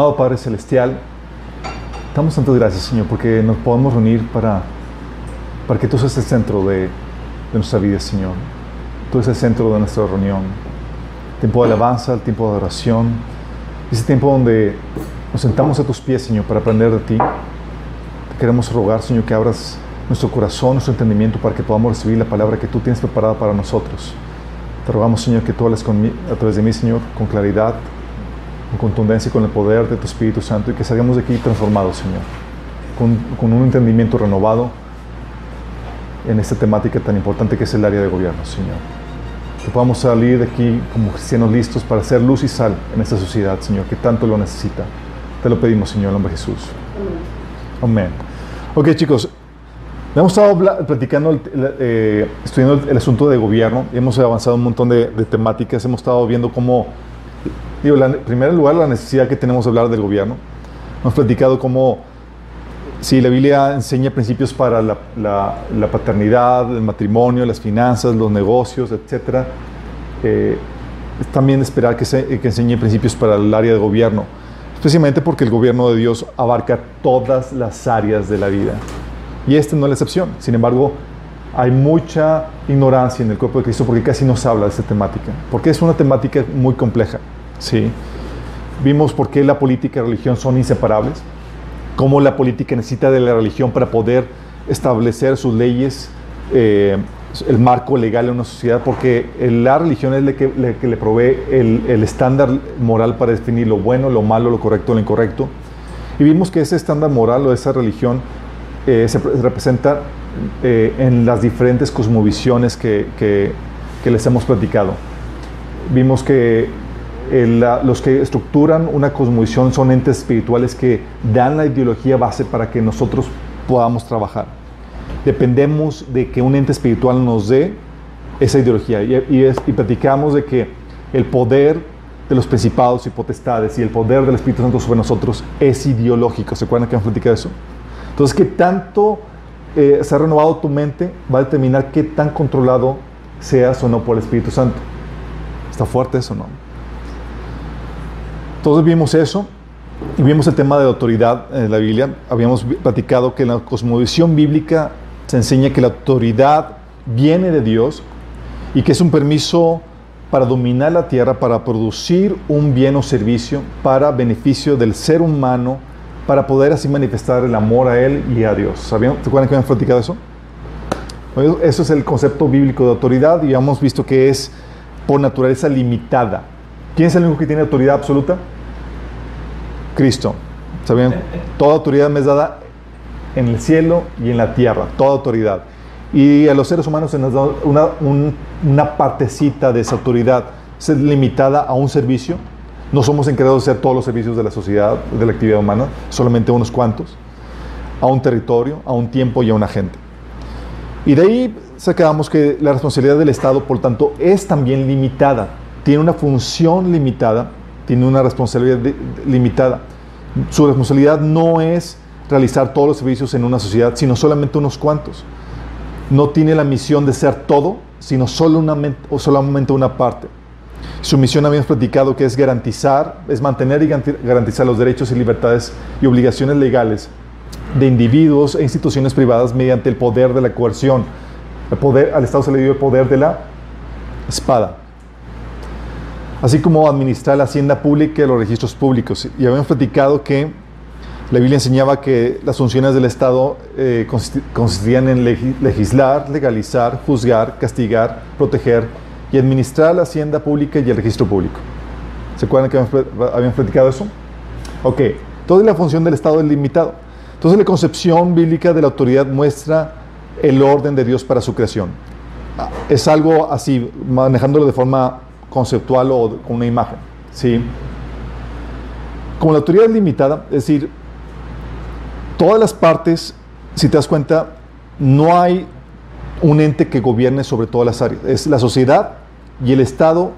Amado Padre Celestial, damos tantas gracias, Señor, porque nos podemos reunir para, para que tú seas el centro de, de nuestra vida, Señor. Tú eres el centro de nuestra reunión. Tiempo de alabanza, el tiempo de oración. Ese tiempo donde nos sentamos a tus pies, Señor, para aprender de ti. Te queremos rogar, Señor, que abras nuestro corazón, nuestro entendimiento, para que podamos recibir la palabra que tú tienes preparada para nosotros. Te rogamos, Señor, que tú hables conmi- a través de mí, Señor, con claridad, con contundencia con el poder de tu Espíritu Santo y que salgamos de aquí transformados, Señor, con, con un entendimiento renovado en esta temática tan importante que es el área de gobierno, Señor. Que podamos salir de aquí como cristianos listos para ser luz y sal en esta sociedad, Señor, que tanto lo necesita. Te lo pedimos, Señor, en nombre de Jesús. Amén. Ok, chicos, hemos estado platicando, eh, estudiando el, el asunto de gobierno, hemos avanzado un montón de, de temáticas, hemos estado viendo cómo Digo, la- en primer lugar, la necesidad que tenemos de hablar del gobierno. Hemos platicado cómo, si la Biblia enseña principios para la, la- la paternidad, el matrimonio, las finanzas, los negocios, etc., eh, es también esperar que, se, que enseñe principios para el área de gobierno, especialmente porque el gobierno de Dios abarca todas las áreas de la vida. Y este no es la excepción. Sin embargo, hay mucha ignorancia en el cuerpo de Cristo porque casi no se habla de esta temática, porque es una temática muy compleja. ¿Sí? Vimos por qué la política y la religión son inseparables, cómo la política necesita de la religión para poder establecer sus leyes, eh, el marco legal en una sociedad, porque la religión es la que, le provee el, estándar moral para definir lo bueno, lo malo, lo correcto, lo incorrecto. Y vimos que ese estándar moral o esa religión eh, se pre- representa eh, en las diferentes cosmovisiones que, que- que les hemos platicado. Vimos que eh, la- los que estructuran una cosmovisión son entes espirituales que dan la ideología base para que nosotros podamos trabajar. Dependemos de que un ente espiritual nos dé esa ideología y, y es- y platicamos de que el poder de los principados y potestades y el poder del Espíritu Santo sobre nosotros es ideológico. ¿Se acuerdan que hemos platicado eso? Entonces, ¿qué tanto eh, se ha renovado tu mente va a determinar qué tan controlado seas o no por el Espíritu Santo? ¿Está fuerte eso no? Entonces vimos eso y vimos el tema de la autoridad en la Biblia. Habíamos platicado que en la cosmovisión bíblica se enseña que la autoridad viene de Dios y que es un permiso para dominar la tierra, para producir un bien o servicio para beneficio del ser humano, para poder así manifestar el amor a Él y a Dios. ¿Sabían? ¿Se acuerdan que habíamos platicado eso? Eso es el concepto bíblico de autoridad y hemos visto que es por naturaleza limitada. ¿Quién es el único que tiene autoridad absoluta? Cristo. ¿Sabían? Toda autoridad me es dada en el cielo y en la tierra, toda autoridad. Y a los seres humanos se nos da una, un- una partecita de esa autoridad, es limitada a un servicio. No somos encargados de hacer todos los servicios de la sociedad, de la actividad humana, solamente unos cuantos, a un territorio, a un tiempo y a una gente. Y de ahí sacamos que la responsabilidad del Estado, por tanto, es también limitada. Tiene una función limitada, tiene una responsabilidad limitada. Su responsabilidad no es realizar todos los servicios en una sociedad, sino solamente unos cuantos. no tiene la misión de ser todo, sino solo una, o solamente una parte. Su misión habíamos platicado que es garantizar, es mantener y garantizar los derechos y libertades y obligaciones legales de individuos e instituciones privadas mediante el poder de la coerción. El poder, al Estado se le dio el poder de la espada. Así como administrar la hacienda pública y los registros públicos. Y habíamos platicado que la Biblia enseñaba que las funciones del Estado eh, consistían en legislar, legalizar, juzgar, castigar, proteger y administrar la hacienda pública y el registro público. ¿Se acuerdan que habíamos platicado eso? Ok, toda la función del Estado es limitado. Entonces la concepción bíblica de la autoridad muestra el orden de Dios para su creación. Ah, es algo así, manejándolo de forma conceptual o con una imagen. ¿sí? Como la autoridad es limitada, es decir, todas las partes, si te das cuenta, no hay un ente que gobierne sobre todas las áreas. Es la sociedad y el Estado,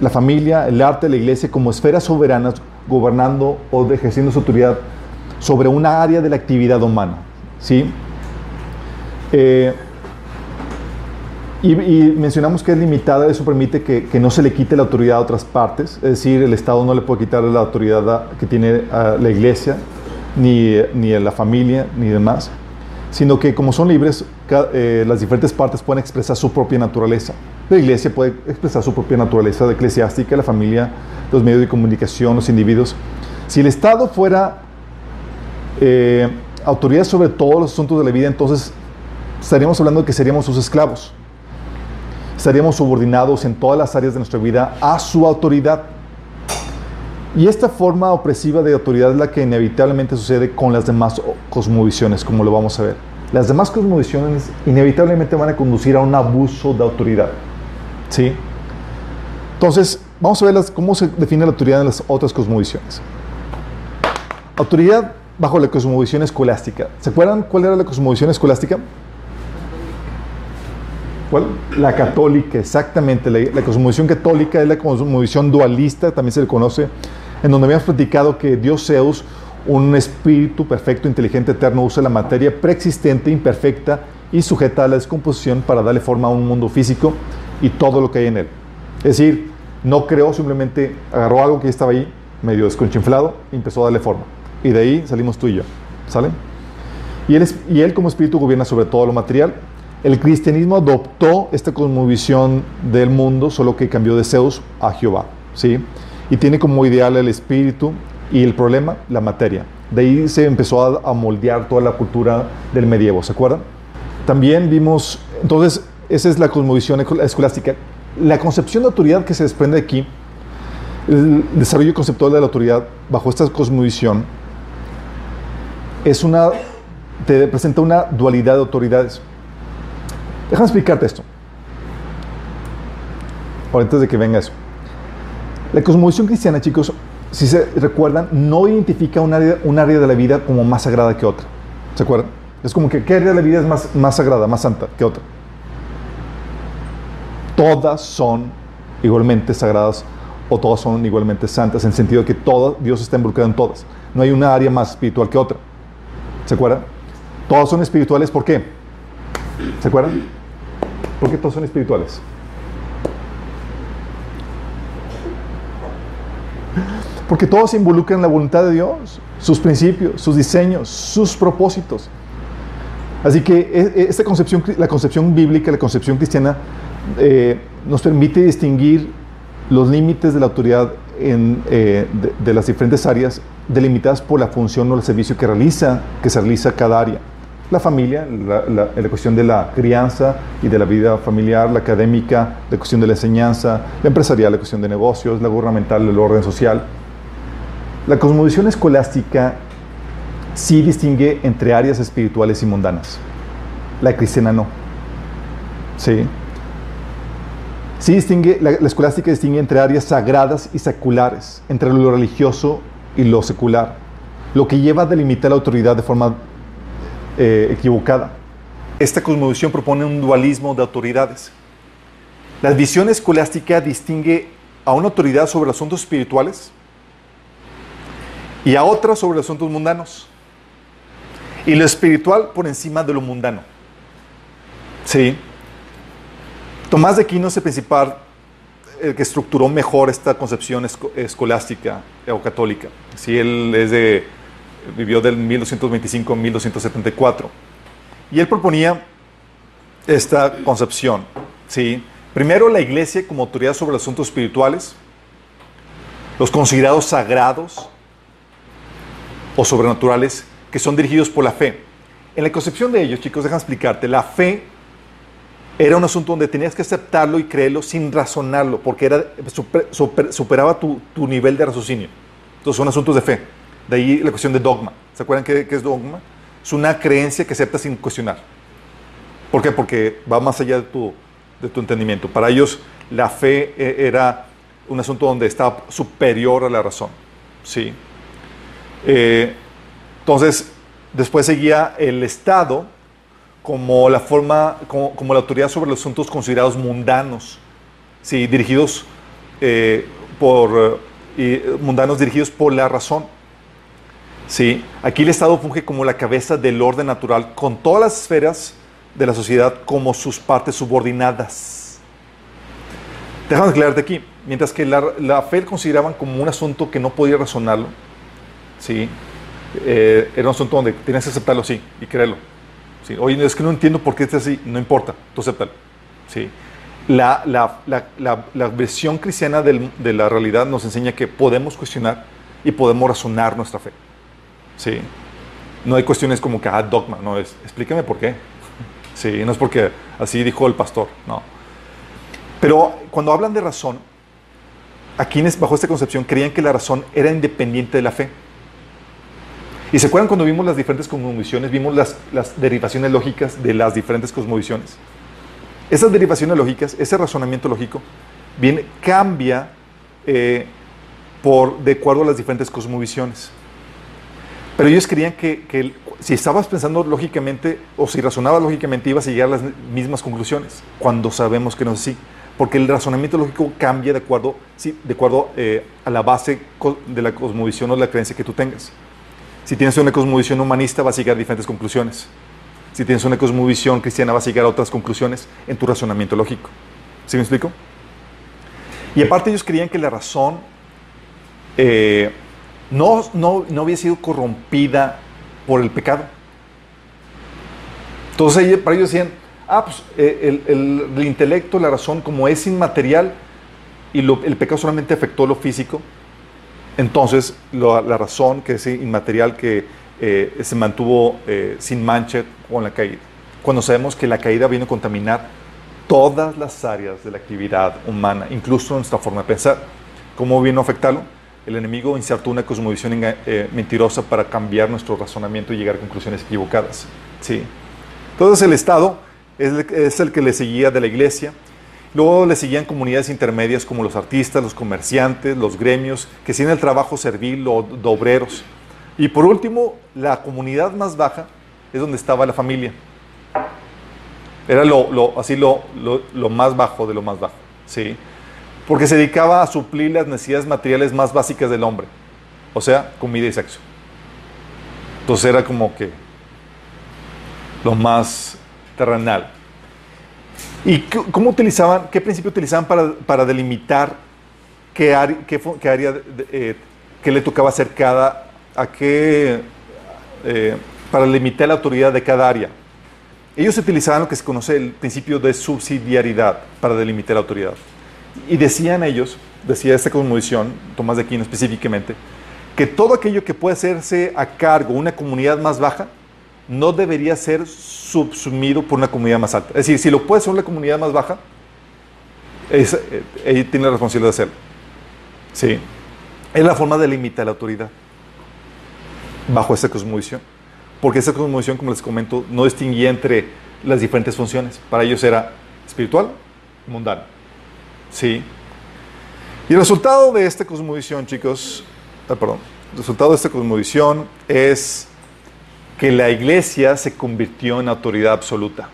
la familia, el arte, la iglesia como esferas soberanas gobernando o ejerciendo su autoridad sobre una área de la actividad humana. ¿sí? Eh, y, mencionamos que es limitada, eso permite que, no se le quite la autoridad a otras partes, es decir, el Estado no le puede quitar la autoridad que tiene la iglesia, ni, ni la familia, ni demás, sino que como son libres, eh, las diferentes partes pueden expresar su propia naturaleza. La iglesia puede expresar su propia naturaleza eclesiástica, la familia, los medios de comunicación, los individuos. Si el Estado fuera eh, autoridad sobre todos los asuntos de la vida, entonces estaríamos hablando de que seríamos sus esclavos. Estaríamos subordinados en todas las áreas de nuestra vida a su autoridad. Y esta forma opresiva de autoridad es la que inevitablemente sucede con las demás cosmovisiones, como lo vamos a ver. Las demás cosmovisiones inevitablemente van a conducir a un abuso de autoridad. ¿Sí? Entonces, vamos a ver cómo se define la autoridad en las otras cosmovisiones. Autoridad bajo la cosmovisión escolástica. ¿Se acuerdan cuál era la cosmovisión escolástica? La católica, exactamente. La, la cosmovisión católica es la cosmovisión dualista, también se le conoce en donde habíamos platicado que Dios Zeus, un espíritu perfecto, inteligente, eterno, usa la materia preexistente, imperfecta y sujeta a la descomposición para darle forma a un mundo físico y todo lo que hay en él. Es decir, no creó, simplemente agarró algo que estaba ahí, medio desconchinflado, y empezó a darle forma. Y de ahí salimos tú y yo. ¿Sale? Y él, y él como espíritu gobierna sobre todo lo material. El cristianismo adoptó esta cosmovisión del mundo, solo que cambió de Zeus a Jehová. ¿sí? y tiene como ideal el espíritu y el problema la materia. De ahí se empezó a, moldear toda la cultura del medievo, ¿se acuerdan? También vimos, entonces, esa es la cosmovisión escolástica. La concepción de autoridad que se desprende de aquí, el desarrollo conceptual de la autoridad bajo esta cosmovisión, es una, te presenta una dualidad de autoridades. Déjame explicarte esto. Antes de que venga eso. La cosmovisión cristiana, chicos, si se recuerdan, no identifica un área, un área de la vida como más sagrada que otra. ¿Se acuerdan? Es como que ¿qué área de la vida es más, más sagrada, más santa que otra? Todas son igualmente sagradas o todas son igualmente santas, en el sentido de que todo, Dios está involucrado en todas. No hay una área más espiritual que otra. ¿Se acuerdan? Todas son espirituales, ¿por qué? ¿Se acuerdan? ¿Por qué todas son espirituales? Porque todo se involucra en la voluntad de Dios, sus principios, sus diseños, sus propósitos. Así que e, e, esta concepción, la concepción bíblica, la concepción cristiana, eh, nos permite distinguir los límites de la autoridad eh, de, las diferentes áreas delimitadas por la función o el servicio que realiza, que se realiza cada área. La familia, la, cuestión de la crianza y de la vida familiar, la académica, la cuestión de la enseñanza, la empresarial, la cuestión de negocios, la gubernamental, el orden social. La cosmovisión escolástica sí distingue entre áreas espirituales y mundanas. La cristiana no. Sí. Sí distingue, la, escolástica distingue entre áreas sagradas y seculares, entre lo religioso y lo secular, lo que lleva a delimitar la autoridad de forma eh, equivocada. Esta cosmovisión propone un dualismo de autoridades. La visión escolástica distingue a una autoridad sobre asuntos espirituales y a otra sobre asuntos mundanos. Y lo espiritual por encima de lo mundano. Sí. Tomás de Aquino es el principal, el que estructuró mejor esta concepción escolástica o católica. Él es de, vivió del 1225 a 1274. Y él proponía esta concepción. ¿sí? Primero, la iglesia como autoridad sobre asuntos espirituales, los considerados sagrados o sobrenaturales que son dirigidos por la fe. En la concepción de ellos, chicos, déjame explicarte, la fe era un asunto donde tenías que aceptarlo y creerlo sin razonarlo, porque era, superaba tu, nivel de raciocinio. Entonces son asuntos de fe. De ahí la cuestión de dogma. ¿Se acuerdan qué, qué es dogma? Es una creencia que aceptas sin cuestionar. ¿Por qué? Porque va más allá de tu, de tu entendimiento. Para ellos la fe eh, era un asunto donde estaba superior a la razón. ¿sí? Eh, entonces, después seguía el Estado como la forma, como, la autoridad sobre los asuntos considerados mundanos, ¿sí? dirigidos eh, por, mundanos dirigidos por la razón. ¿Sí? Aquí el Estado funge como la cabeza del orden natural con todas las esferas de la sociedad como sus partes subordinadas. Déjame aclararte aquí, mientras que la, la fe consideraban como un asunto que no podía razonarlo, ¿sí? Eh, era un asunto donde tenías que aceptarlo, sí, y creerlo. ¿sí? Oye, es que no entiendo por qué es así, no importa, tú acéptalo. ¿sí? La, la, la, la versión cristiana del, de la realidad nos enseña que podemos cuestionar y podemos razonar nuestra fe. ¿Sí? No hay cuestiones como que, ah, dogma, no, es, explícame por qué. Sí, no es porque así dijo el pastor, no. Pero cuando hablan de razón, aquí bajo esta concepción creían que la razón era independiente de la fe. ¿Y se acuerdan cuando vimos las diferentes cosmovisiones? Vimos las, derivaciones lógicas de las diferentes cosmovisiones. Esas derivaciones lógicas, ese razonamiento lógico, bien, cambia eh, por, de acuerdo a las diferentes cosmovisiones. Pero ellos creían que, si estabas pensando lógicamente o si razonabas lógicamente ibas a llegar a las mismas conclusiones, cuando sabemos que no es así. Porque el razonamiento lógico cambia de acuerdo, eh, a la base de la cosmovisión o la creencia que tú tengas. Si tienes una cosmovisión humanista vas a llegar a diferentes conclusiones. Si tienes una cosmovisión cristiana vas a llegar a otras conclusiones en tu razonamiento lógico. ¿Sí me explico? Y aparte ellos creían que la razón eh, no, no, no había sido corrompida por el pecado. Entonces para ellos decían, ah, pues eh, el, intelecto, la razón, como es inmaterial y el pecado solamente afectó lo físico, entonces la razón que es inmaterial que eh, se mantuvo eh, sin mancha con la caída. Cuando sabemos que la caída vino a contaminar todas las áreas de la actividad humana, incluso nuestra forma de pensar. ¿Cómo vino a afectarlo? El enemigo insertó una cosmovisión eh, mentirosa para cambiar nuestro razonamiento y llegar a conclusiones equivocadas. ¿sí? Entonces el Estado es el, que le seguía de la iglesia. Luego le seguían comunidades intermedias como los artistas, los comerciantes, los gremios, que siguen el trabajo servil o de obreros. Y por último, la comunidad más baja es donde estaba la familia. Era lo, así lo, lo, más bajo de lo más bajo. ¿sí? Porque se dedicaba a suplir las necesidades materiales más básicas del hombre, o sea, comida y sexo. Entonces era como que lo más terrenal. ¿Y cómo utilizaban, qué principio utilizaban para, delimitar qué, área, qué, eh, le tocaba hacer cada, a qué, eh, para limitar la autoridad de cada área? Ellos utilizaban lo que se conoce el principio de subsidiariedad para delimitar la autoridad. Y decían ellos, decía esta cosmovisión, Tomás de Aquino específicamente, que todo aquello que puede hacerse a cargo una comunidad más baja no debería ser subsumido por una comunidad más alta. Es decir, si lo puede hacer una comunidad más baja, eh, tiene la responsabilidad de hacerlo. Sí. Es la forma de limitar la autoridad bajo esta cosmovisión. Porque esa cosmovisión, como les comento, no distinguía entre las diferentes funciones. Para ellos era espiritual y mundano. ¿Sí? Y el resultado de esta cosmovisión, chicos, ah, perdón, el resultado de esta cosmovisión es que la iglesia se convirtió en autoridad absoluta.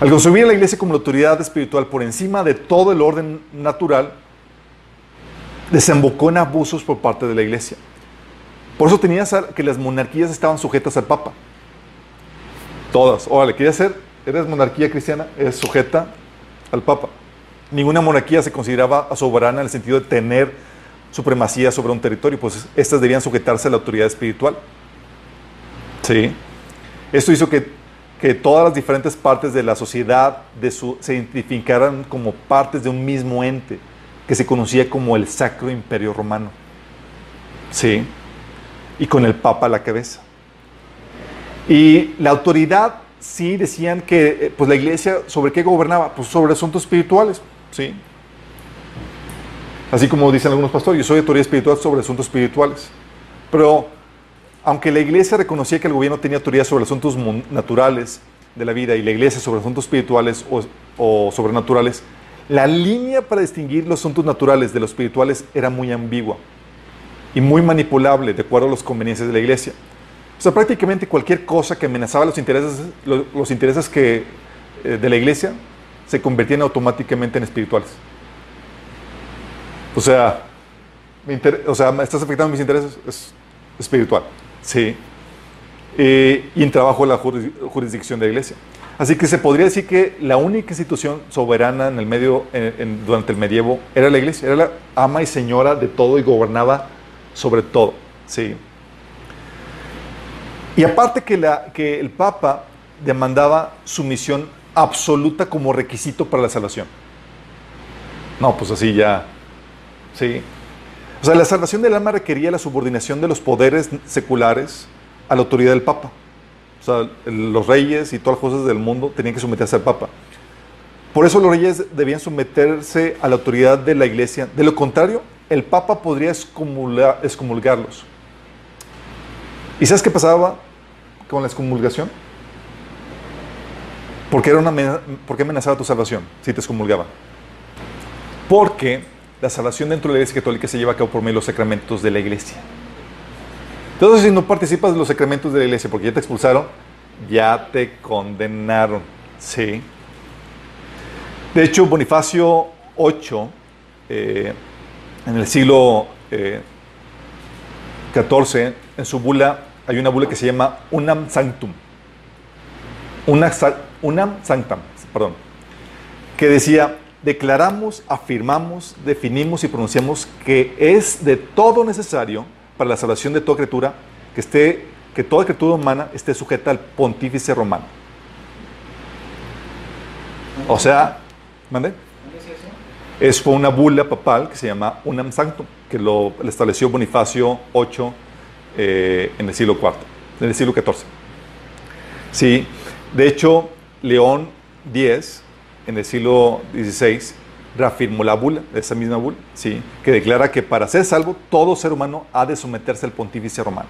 Al concebir la iglesia como la autoridad espiritual por encima de todo el orden natural, desembocó en abusos por parte de la iglesia. Por eso tenías que las monarquías estaban sujetas al Papa. Todas. Órale, ¿quieres ser? ¿Eres monarquía cristiana? Es sujeta al Papa. Ninguna monarquía se consideraba soberana en el sentido de tener supremacía sobre un territorio, pues estas debían sujetarse a la autoridad espiritual. Sí. Esto hizo que, que todas las diferentes partes de la sociedad de su, se identificaran como partes de un mismo ente, que se conocía como el Sacro Imperio Romano. Sí. Y con el Papa a la cabeza. Y la autoridad, sí, decían que eh, pues la iglesia, ¿sobre qué gobernaba? Pues sobre asuntos espirituales, ¿sí? Así como dicen algunos pastores, yo soy autoridad espiritual sobre asuntos espirituales. Pero aunque la iglesia reconocía que el gobierno tenía autoridad sobre asuntos naturales de la vida y la iglesia sobre asuntos espirituales o, o sobrenaturales, la línea para distinguir los asuntos naturales de los espirituales era muy ambigua y muy manipulable de acuerdo a las conveniencias de la iglesia. O sea, prácticamente cualquier cosa que amenazaba los intereses, los, intereses que, eh, de la iglesia se convertían automáticamente en espirituales. O sea, o sea, estás afectando mis intereses, es espiritual. Sí. Eh, y en trabajo de la jurisdicción de la iglesia. Así que se podría decir que la única institución soberana en el medio, durante el medievo era la iglesia, era la ama y señora de todo y gobernaba sobre todo. Sí. Y aparte que, el Papa demandaba sumisión absoluta como requisito para la salvación. No, pues así ya. Sí. O sea, la salvación del alma requería la subordinación de los poderes seculares a la autoridad del Papa. O sea, los reyes y todas las cosas del mundo tenían que someterse al Papa. Por eso los reyes debían someterse a la autoridad de la iglesia. De lo contrario, el Papa podría excomulgarlos. ¿Y sabes qué pasaba con la excomulgación? Porque era una ¿Por qué amenazaba tu salvación si te excomulgaban? Porque la salvación dentro de la iglesia católica se lleva a cabo por medio de los sacramentos de la iglesia. Entonces, si no participas de los sacramentos de la iglesia porque ya te expulsaron, ya te condenaron. Sí. De hecho, Bonifacio VIII, eh, en el siglo XIV, eh, en su bula, hay una bula que se llama Unam Sanctum. Una, unam Sanctam, perdón. Que decía, declaramos, afirmamos, definimos y pronunciamos que es de todo necesario para la salvación de toda criatura que, esté, que toda criatura humana esté sujeta al pontífice romano. O sea, ¿mande? Es fue una bula papal que se llama Unam Sanctum, que lo, estableció Bonifacio VIII eh, en el siglo IV, en el siglo XIV. Sí, de hecho, León X, en el siglo XVI, reafirmó la bula, esa misma bula, ¿sí? que declara que para ser salvo, todo ser humano ha de someterse al pontífice romano.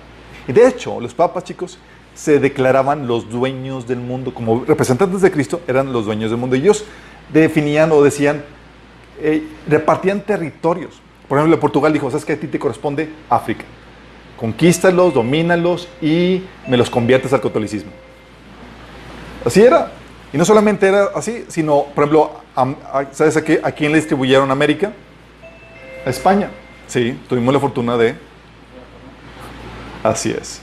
Y de hecho, los papas, chicos, se declaraban los dueños del mundo, como representantes de Cristo, eran los dueños del mundo. Ellos definían o decían, eh, repartían territorios. Por ejemplo, Portugal dijo, ¿sabes qué? A ti te corresponde África. Conquístalos, domínalos y me los conviertes al catolicismo. Así era. Y no solamente era así, sino, por ejemplo, ¿sabes a, qué, a quién le distribuyeron América? A España. Sí, tuvimos la fortuna de... Así es.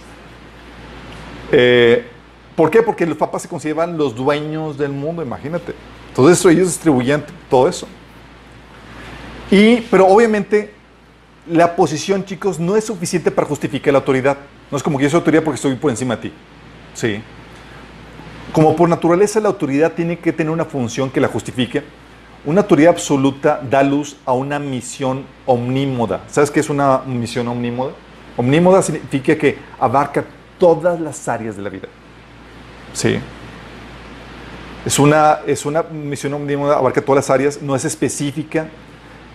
Eh, ¿Por qué? Porque los papas se consideraban los dueños del mundo, imagínate. Entonces ellos distribuían todo eso. Y, pero obviamente la posición, chicos, no es suficiente para justificar la autoridad. No es como que yo soy autoridad porque estoy por encima de ti. Sí. Como por naturaleza la autoridad tiene que tener una función que la justifique, una autoridad absoluta da luz a una misión omnímoda. ¿Sabes qué es una misión omnímoda? Omnímoda significa que abarca todas las áreas de la vida. Sí. Es una, es una misión omnímoda, abarca todas las áreas, no es específica,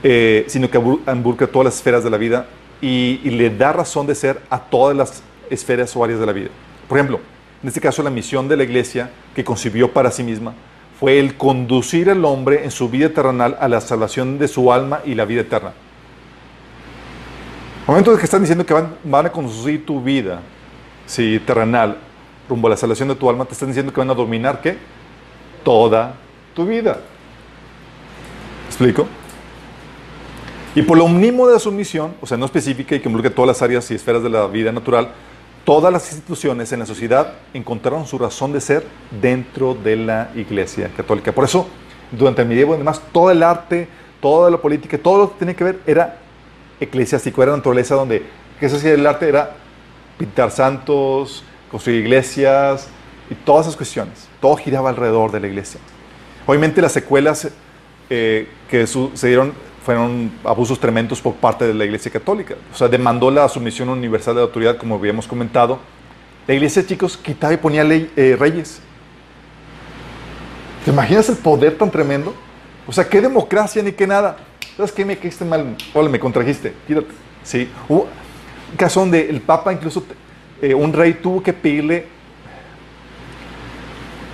eh, sino que involucra todas las esferas de la vida y, le da razón de ser a todas las esferas o áreas de la vida. Por ejemplo, en este caso la misión de la iglesia que concibió para sí misma fue el conducir al hombre en su vida terrenal a la salvación de su alma y la vida eterna. Momentos que están diciendo que van, van a conducir tu vida si terrenal rumbo a la salvación de tu alma, te están diciendo que van a dominar qué? Toda tu vida. ¿Explico? Y por lo mínimo de su misión, o sea, no específica y que involucre todas las áreas y esferas de la vida natural, todas las instituciones en la sociedad encontraron su razón de ser dentro de la Iglesia Católica. Por eso, durante el medievo, además, todo el arte, toda la política, todo lo que tenía que ver era eclesiástico, era naturaleza donde, ¿qué se hacía el arte? Era pintar santos, construir iglesias y todas esas cuestiones. Todo giraba alrededor de la iglesia. Obviamente las secuelas eh, que sucedieron fueron abusos tremendos por parte de la Iglesia Católica. O sea, demandó la sumisión universal de la autoridad, como habíamos comentado. La Iglesia, chicos, quitaba y ponía ley, eh, reyes. ¿Te imaginas el poder tan tremendo? O sea, qué democracia ni qué nada. ¿Sabes qué? Me caíste mal. Hola, me contrajiste. Quítate. Sí. Hubo un caso donde el Papa, incluso eh, un rey, tuvo que pedirle.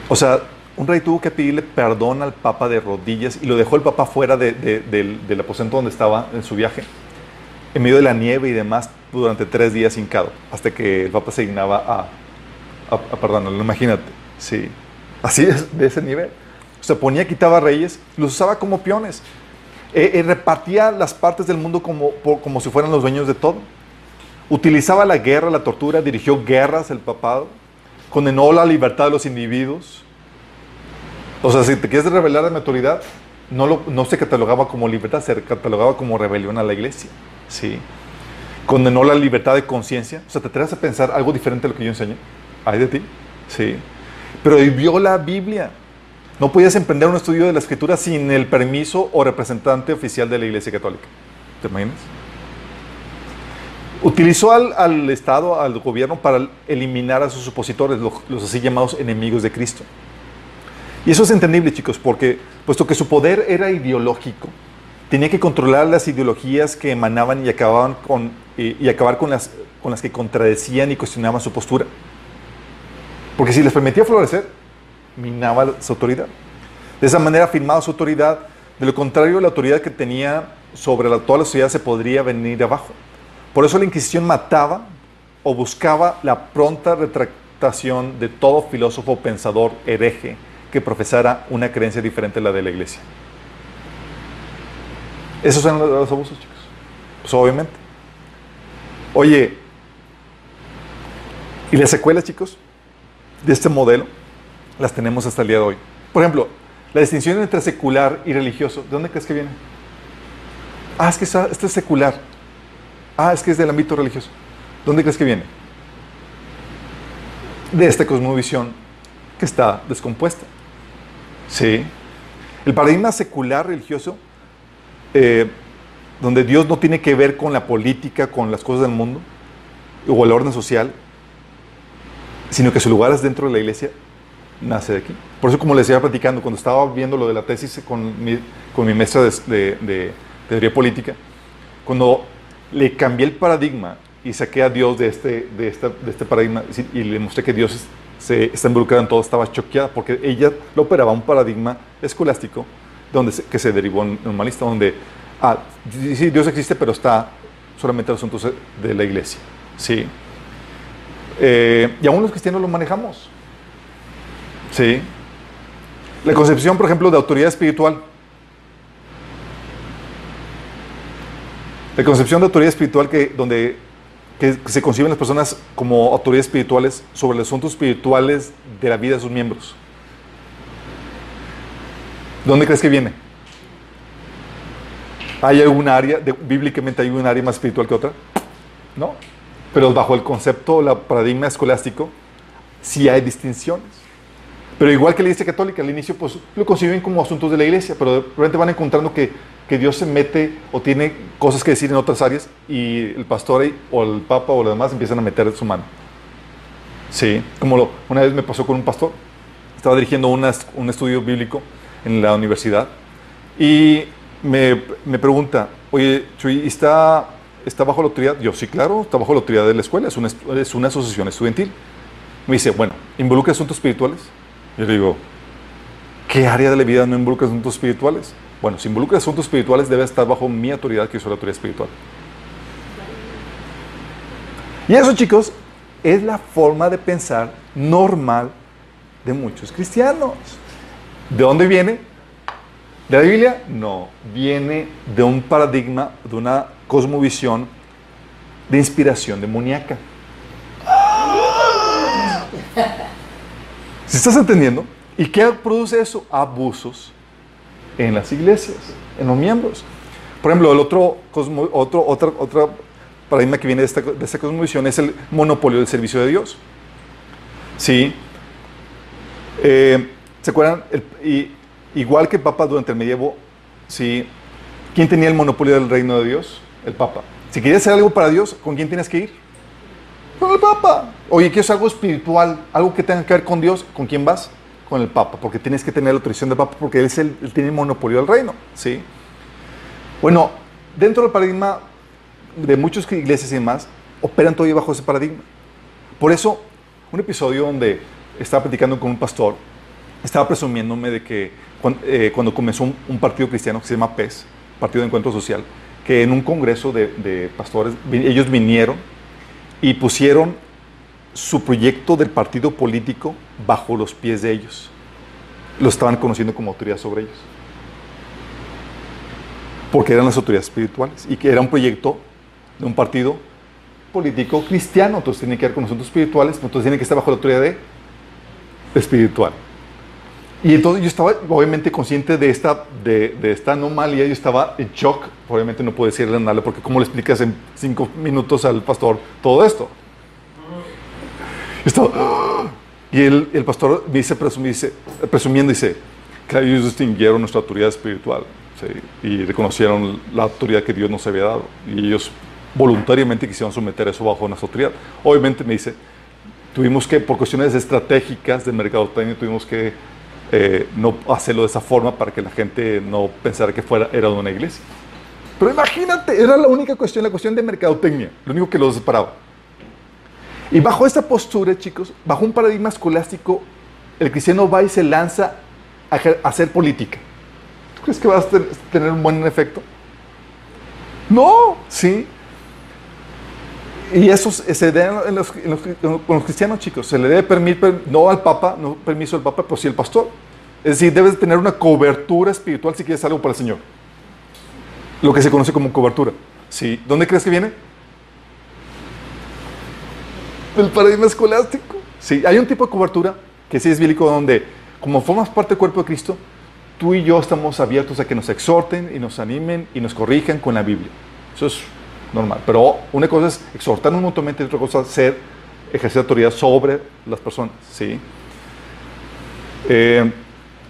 O sea, un rey tuvo que pedirle perdón al Papa de rodillas y lo dejó el Papa fuera del, aposento donde estaba en su viaje, en medio de la nieve y demás, durante tres días hincado, hasta que el Papa se dignaba a, a, perdonarlo. Imagínate, sí. Así es, de ese nivel. Se ponía, quitaba reyes, los usaba como peones. Eh, repartía las partes del mundo como, como si fueran los dueños de todo. Utilizaba la guerra, la tortura, dirigió guerras el papado, condenó la libertad de los individuos, o sea, si te quieres revelar de mi autoridad, no, lo, no se catalogaba como libertad, se catalogaba como rebelión a la iglesia. ¿sí? Condenó la libertad de conciencia. O sea, te traes a pensar algo diferente a lo que yo enseño. ¿Hay de ti? Sí. Pero vivió la Biblia. No podías emprender un estudio de la escritura sin el permiso o representante oficial de la Iglesia Católica. ¿Te imaginas? Utilizó al, al Estado, al gobierno, para eliminar a sus opositores, los, los así llamados enemigos de Cristo. Y eso es entendible, chicos, porque puesto que su poder era ideológico, tenía que controlar las ideologías que emanaban y acababan con y, acabar con las con las que contradecían y cuestionaban su postura. Porque si les permitía florecer, minaba su autoridad. De esa manera afirmaba su autoridad. De lo contrario, la autoridad que tenía sobre la, toda la sociedad se podría venir abajo. Por eso la Inquisición mataba o buscaba la pronta retractación de todo filósofo, pensador, hereje, que profesara una creencia diferente a la de la iglesia. Esos son los abusos, chicos. Pues obviamente. Oye, y las secuelas, chicos, de este modelo las tenemos hasta el día de hoy. Por ejemplo, la distinción entre secular y religioso, ¿de dónde crees que viene? Ah, es que este es secular. Ah, es que es del ámbito religioso. ¿Dónde crees que viene? De esta cosmovisión que está descompuesta. Sí. El paradigma secular religioso, eh, donde Dios no tiene que ver con la política, con las cosas del mundo o el orden social, sino que su lugar es dentro de la iglesia, nace de aquí. Por eso, como les iba platicando, cuando estaba viendo lo de la tesis con mi, maestra de, teoría política, cuando le cambié el paradigma y saqué a Dios de este, de de este paradigma y le mostré que Dios es se está involucrada en todo, estaba choqueada porque ella lo operaba un paradigma escolástico donde que se derivó en normalista, donde ah, sí, Dios existe, pero está solamente en asuntos de la iglesia. Sí. Eh, y aún los cristianos lo manejamos. Sí. La concepción, por ejemplo, de autoridad espiritual. La concepción de autoridad espiritual que, donde que se conciben las personas como autoridades espirituales sobre los asuntos espirituales de la vida de sus miembros. ¿Dónde crees que viene? ¿Hay alguna área, bíblicamente hay un área más espiritual que otra? No. Pero bajo el concepto, la paradigma escolástico, sí hay distinciones. Pero igual que la Iglesia Católica, al inicio pues lo conciben como asuntos de la Iglesia, pero de repente van encontrando que que Dios se mete o tiene cosas que decir en otras áreas y el pastor o el papa o los demás empiezan a meter su mano. Sí, como lo, una vez me pasó con un pastor. Estaba dirigiendo un estudio bíblico en la universidad y me, pregunta, oye, Chuy, ¿está, ¿está bajo la autoridad? Yo, sí, claro, está bajo la autoridad de la escuela, es una, es una asociación estudiantil. Me dice, bueno, ¿involucra asuntos espirituales? Yo le digo, ¿qué área de la vida no involucra asuntos espirituales? Bueno, si involucra asuntos espirituales, debe estar bajo mi autoridad, que soy la autoridad espiritual. Y eso, chicos, es la forma de pensar normal de muchos cristianos. ¿De dónde viene? ¿De la Biblia? No, viene de un paradigma, de una cosmovisión de inspiración demoníaca. ¿Si estás entendiendo? ¿Y qué produce eso? Abusos en las iglesias, en los miembros. Por ejemplo, el otro, otro, otra, otra paradigma que viene de esta, cosmovisión es el monopolio del servicio de Dios. ¿Sí? Eh, ¿Se acuerdan? y, igual que el Papa durante el medievo, ¿sí? ¿quién tenía el monopolio del reino de Dios? El Papa. Si querías hacer algo para Dios, ¿con quién tienes que ir? Con el Papa. Oye, ¿quieres algo espiritual? Algo que tenga que ver con Dios, ¿con quién vas? Con el Papa, porque tienes que tener la autorización del Papa, porque él, es el, tiene el monopolio del reino. ¿sí? Bueno, dentro del paradigma de muchas iglesias y demás, operan todavía bajo ese paradigma. Por eso, un episodio donde estaba platicando con un pastor, estaba presumiéndome de que eh, cuando, comenzó un, partido cristiano que se llama PES, Partido de Encuentro Social, que en un congreso de, pastores, ellos vinieron y pusieron su proyecto del partido político bajo los pies de ellos. Lo estaban conociendo como autoridad sobre ellos. Porque eran las autoridades espirituales y que era un proyecto de un partido político cristiano. Entonces tiene que ver con asuntos espirituales, entonces tiene que estar bajo la autoridad espiritual. Y entonces yo estaba obviamente consciente de esta, de, de esta anomalía, yo estaba en shock, obviamente no puedo decirle nada, porque ¿cómo le explicas en cinco minutos al pastor todo esto? y el, el, pastor me dice, dice, presumiendo, dice, que ellos distinguieron nuestra autoridad espiritual y reconocieron la autoridad que Dios nos había dado. Y ellos voluntariamente quisieron someter eso bajo nuestra autoridad. Obviamente me dice, tuvimos que, por cuestiones estratégicas de mercadotecnia, tuvimos que eh, no hacerlo de esa forma para que la gente no pensara que fuera, era de una iglesia. Pero imagínate, era la única cuestión, la cuestión de mercadotecnia, lo único que los separaba. Y bajo esta postura, chicos, bajo un paradigma escolástico, el cristiano va y se lanza a hacer política. ¿Tú crees que vas a tener un buen efecto? No, sí. Y eso se da en los, con los cristianos, chicos. Se le debe permitir, no al Papa, no permiso al Papa, pero sí al pastor. Es decir, debes tener una cobertura espiritual si quieres algo para el Señor. Lo que se conoce como cobertura. ¿Sí? ¿Dónde crees que viene? Del paradigma escolástico. Sí, hay un tipo de cobertura que sí es bíblico donde, como formas parte del cuerpo de Cristo, tú y yo estamos abiertos a que nos exhorten y nos animen y nos corrijan con la Biblia. Eso es normal. Pero una cosa es exhortarnos mutuamente y otra cosa es ser, ejercer autoridad sobre las personas. ¿sí? Eh,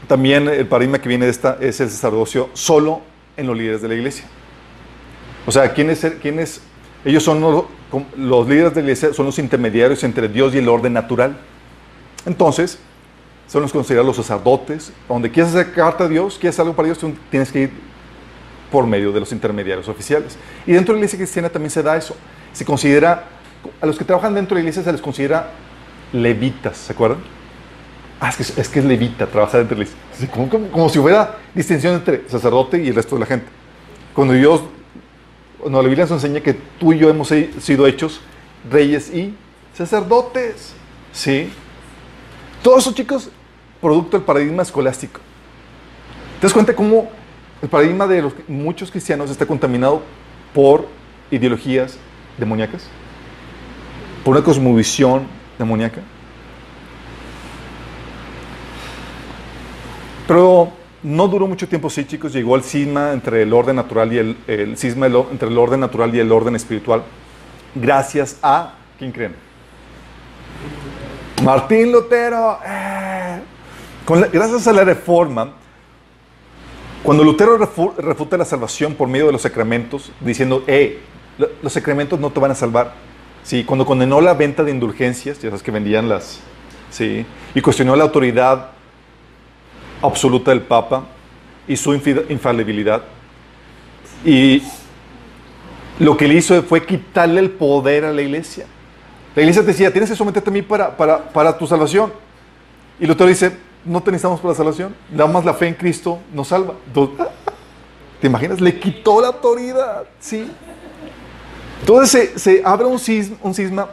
también el paradigma que viene de esta es el sacerdocio solo en los líderes de la iglesia. O sea, ¿quiénes, quiénes ellos son los, los líderes de la iglesia, son los intermediarios entre Dios y el orden natural. Entonces, son los considerados los sacerdotes. Donde quieres acercarte a Dios, quieres algo para Dios, tienes que ir por medio de los intermediarios oficiales. Y dentro de la iglesia cristiana también se da eso. Se considera, a los que trabajan dentro de la iglesia se les considera levitas, ¿se acuerdan? Ah, es que es, levita, trabajar dentro de la iglesia. Como, si hubiera distinción entre sacerdote y el resto de la gente. Cuando Dios, cuando la Biblia nos enseña que tú y yo hemos sido hechos reyes y sacerdotes. ¿Sí? Todo eso, chicos, producto del paradigma escolástico. ¿Te das cuenta cómo el paradigma de los, muchos cristianos está contaminado por ideologías demoníacas, por una cosmovisión demoníaca. Pero no duró mucho tiempo, sí, chicos. Llegó el cisma entre el orden natural y el, cisma entre el orden natural y el orden espiritual. Gracias a, ¿quién creen? Martín Lutero. Eh. gracias a la reforma, cuando Lutero refuta la salvación por medio de los sacramentos, diciendo, hey, los sacramentos no te van a salvar. Sí, cuando condenó la venta de indulgencias, ya sabes que vendían las, sí, y cuestionó la autoridad absoluta del Papa y su infalibilidad. Y lo que le hizo fue quitarle el poder a la iglesia. La iglesia te decía, tienes que someterte a mí para, para, para tu salvación. Y Lutero dice, no te necesitamos para la salvación. Nada más la fe en Cristo nos salva. ¿Te imaginas? Le quitó la autoridad. Sí. Entonces se, abre un cisma, un cisma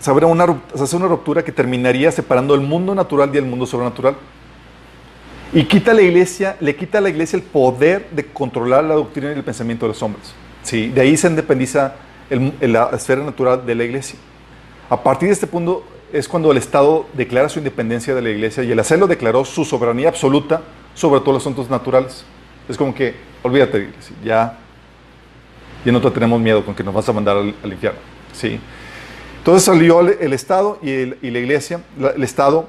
se, abre una, se hace una ruptura que terminaría separando el mundo natural y el mundo sobrenatural. Y quita a la iglesia, le quita a la iglesia el poder de controlar la doctrina y el pensamiento de los hombres. ¿sí? De ahí se independiza la esfera natural de la iglesia. A partir de este punto, es cuando el Estado declara su independencia de la iglesia y el hacerlo declaró su soberanía absoluta sobre todos los asuntos naturales. Es como que, olvídate, iglesia, ya, ya no te tenemos miedo con que nos vas a mandar al, infierno. ¿sí? Entonces salió el, Estado y, la iglesia, el Estado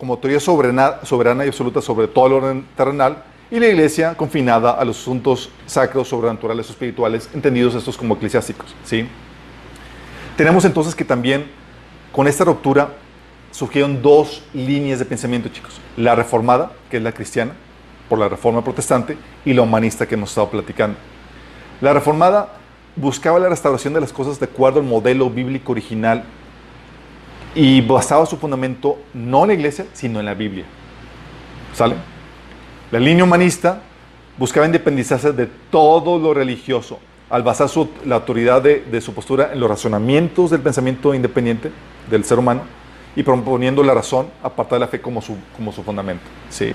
como autoridad soberana, y absoluta sobre todo el orden terrenal, y la iglesia confinada a los asuntos sacros, sobrenaturales o espirituales, entendidos estos como eclesiásticos. ¿sí? Tenemos entonces que también con esta ruptura surgieron dos líneas de pensamiento, chicos. La reformada, que es la cristiana, por la reforma protestante, y la humanista que hemos estado platicando. La reformada buscaba la restauración de las cosas de acuerdo al modelo bíblico original y basaba su fundamento no en la iglesia, sino en la Biblia. ¿Sale? La línea humanista buscaba independizarse de todo lo religioso al basar la autoridad de, su postura en los razonamientos del pensamiento independiente del ser humano y proponiendo la razón apartada de la fe como su, como su fundamento. Sí.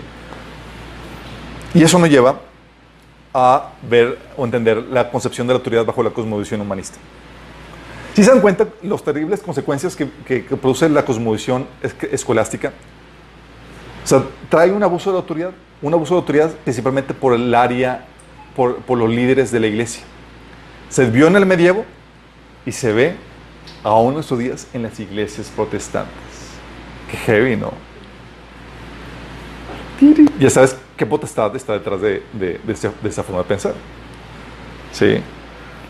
Y eso nos lleva a ver o entender la concepción de la autoridad bajo la cosmovisión humanista. Si se dan cuenta, las terribles consecuencias que, produce la cosmovisión es- escolástica, o trae un abuso de autoridad, un abuso de autoridad principalmente por el área, por, los líderes de la iglesia. Se vio en el medievo y se ve aún en nuestros días en las iglesias protestantes. Qué heavy, ¿no? Ya sabes qué potestad está detrás de, de, de esa forma de pensar. Sí.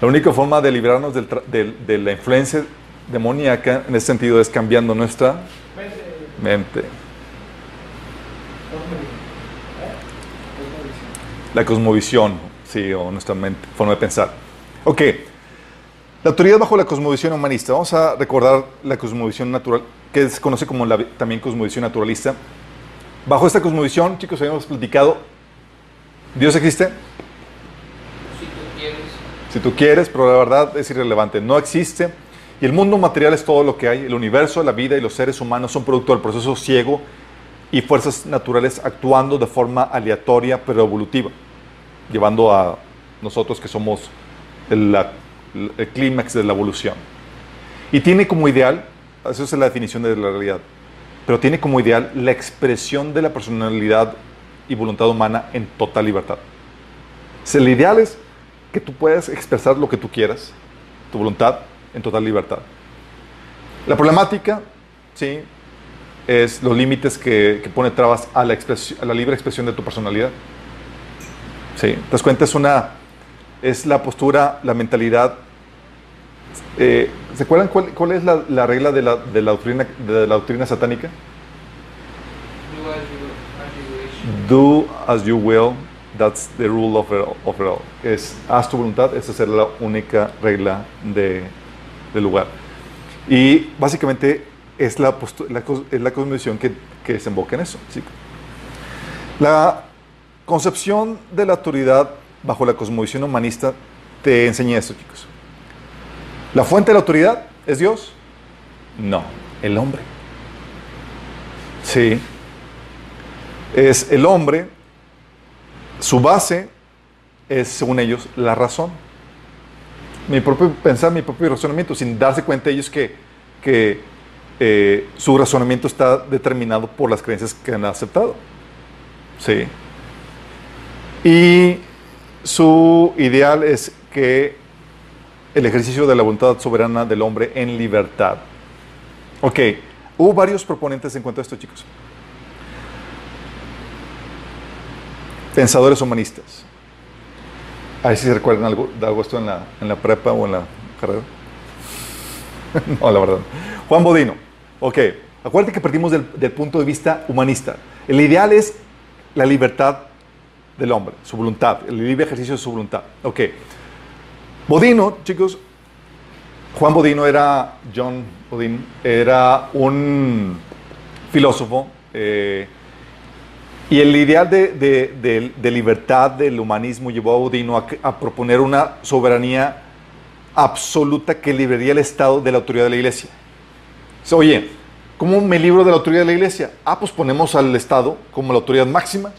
La única forma de librarnos del del- de la influencia demoníaca en ese sentido es cambiando nuestra mente. La cosmovisión, sí, o nuestra mente, forma de pensar. Ok. La autoridad bajo la cosmovisión humanista. Vamos a recordar la cosmovisión natural, que se conoce como la, también cosmovisión naturalista. Bajo esta cosmovisión, chicos, habíamos platicado, ¿Dios existe? Si tú quieres. Pero la verdad es irrelevante. No existe. Y el mundo material es todo lo que hay. El universo, la vida y los seres humanos son producto del proceso ciego y fuerzas naturales actuando de forma aleatoria pero evolutiva, llevando a nosotros que somos el, el clímax de la evolución. Y tiene como ideal, esa es la definición de la realidad, pero tiene como ideal la expresión de la personalidad y voluntad humana en total libertad. O sea, el ideal es que tú puedas expresar lo que tú quieras, tu voluntad, en total libertad. La problemática, sí, es los límites que, que pone trabas a la, expresión- a la libre expresión de tu personalidad. Sí, te das cuenta, es una, es la postura, la mentalidad. eh, ¿Se acuerdan cuál, cuál es la, la regla de la, de la doctrina, de la doctrina satánica? Do as you, as you wish. Do as you will, that's the rule of it of it all. Es, haz tu voluntad, esa es la única regla de, del lugar. Y básicamente es la, la, es la cosmovisión que, que desemboca en eso. ¿sí? La concepción de la autoridad bajo la cosmovisión humanista te enseña esto, chicos. ¿La fuente de la autoridad es Dios? No, el hombre. Sí, es el hombre, su base es, según ellos, la razón. Mi propio pensar, mi propio razonamiento, sin darse cuenta ellos que, que eh, su razonamiento está determinado por las creencias que han aceptado. Sí. Y su ideal es que el ejercicio de la voluntad soberana del hombre en libertad. Ok, hubo varios proponentes en cuanto a esto, chicos. Pensadores humanistas. A ver si se recuerdan algo de algo esto en la, en la prepa o en la carrera. no, la verdad. Juan Bodino. Ok, acuérdate que partimos del, del punto de vista humanista. El ideal es la libertad del hombre, su voluntad, el libre ejercicio de su voluntad. Ok. Bodino, chicos, Juan Bodino era, John Bodino, era un filósofo eh, y el ideal de, de- de- libertad del humanismo llevó a Bodino a, proponer una soberanía absoluta que liberaría el Estado de la autoridad de la Iglesia. Oye, ¿cómo me libro de la autoridad de la Iglesia? Ah, pues ponemos al Estado como la autoridad máxima.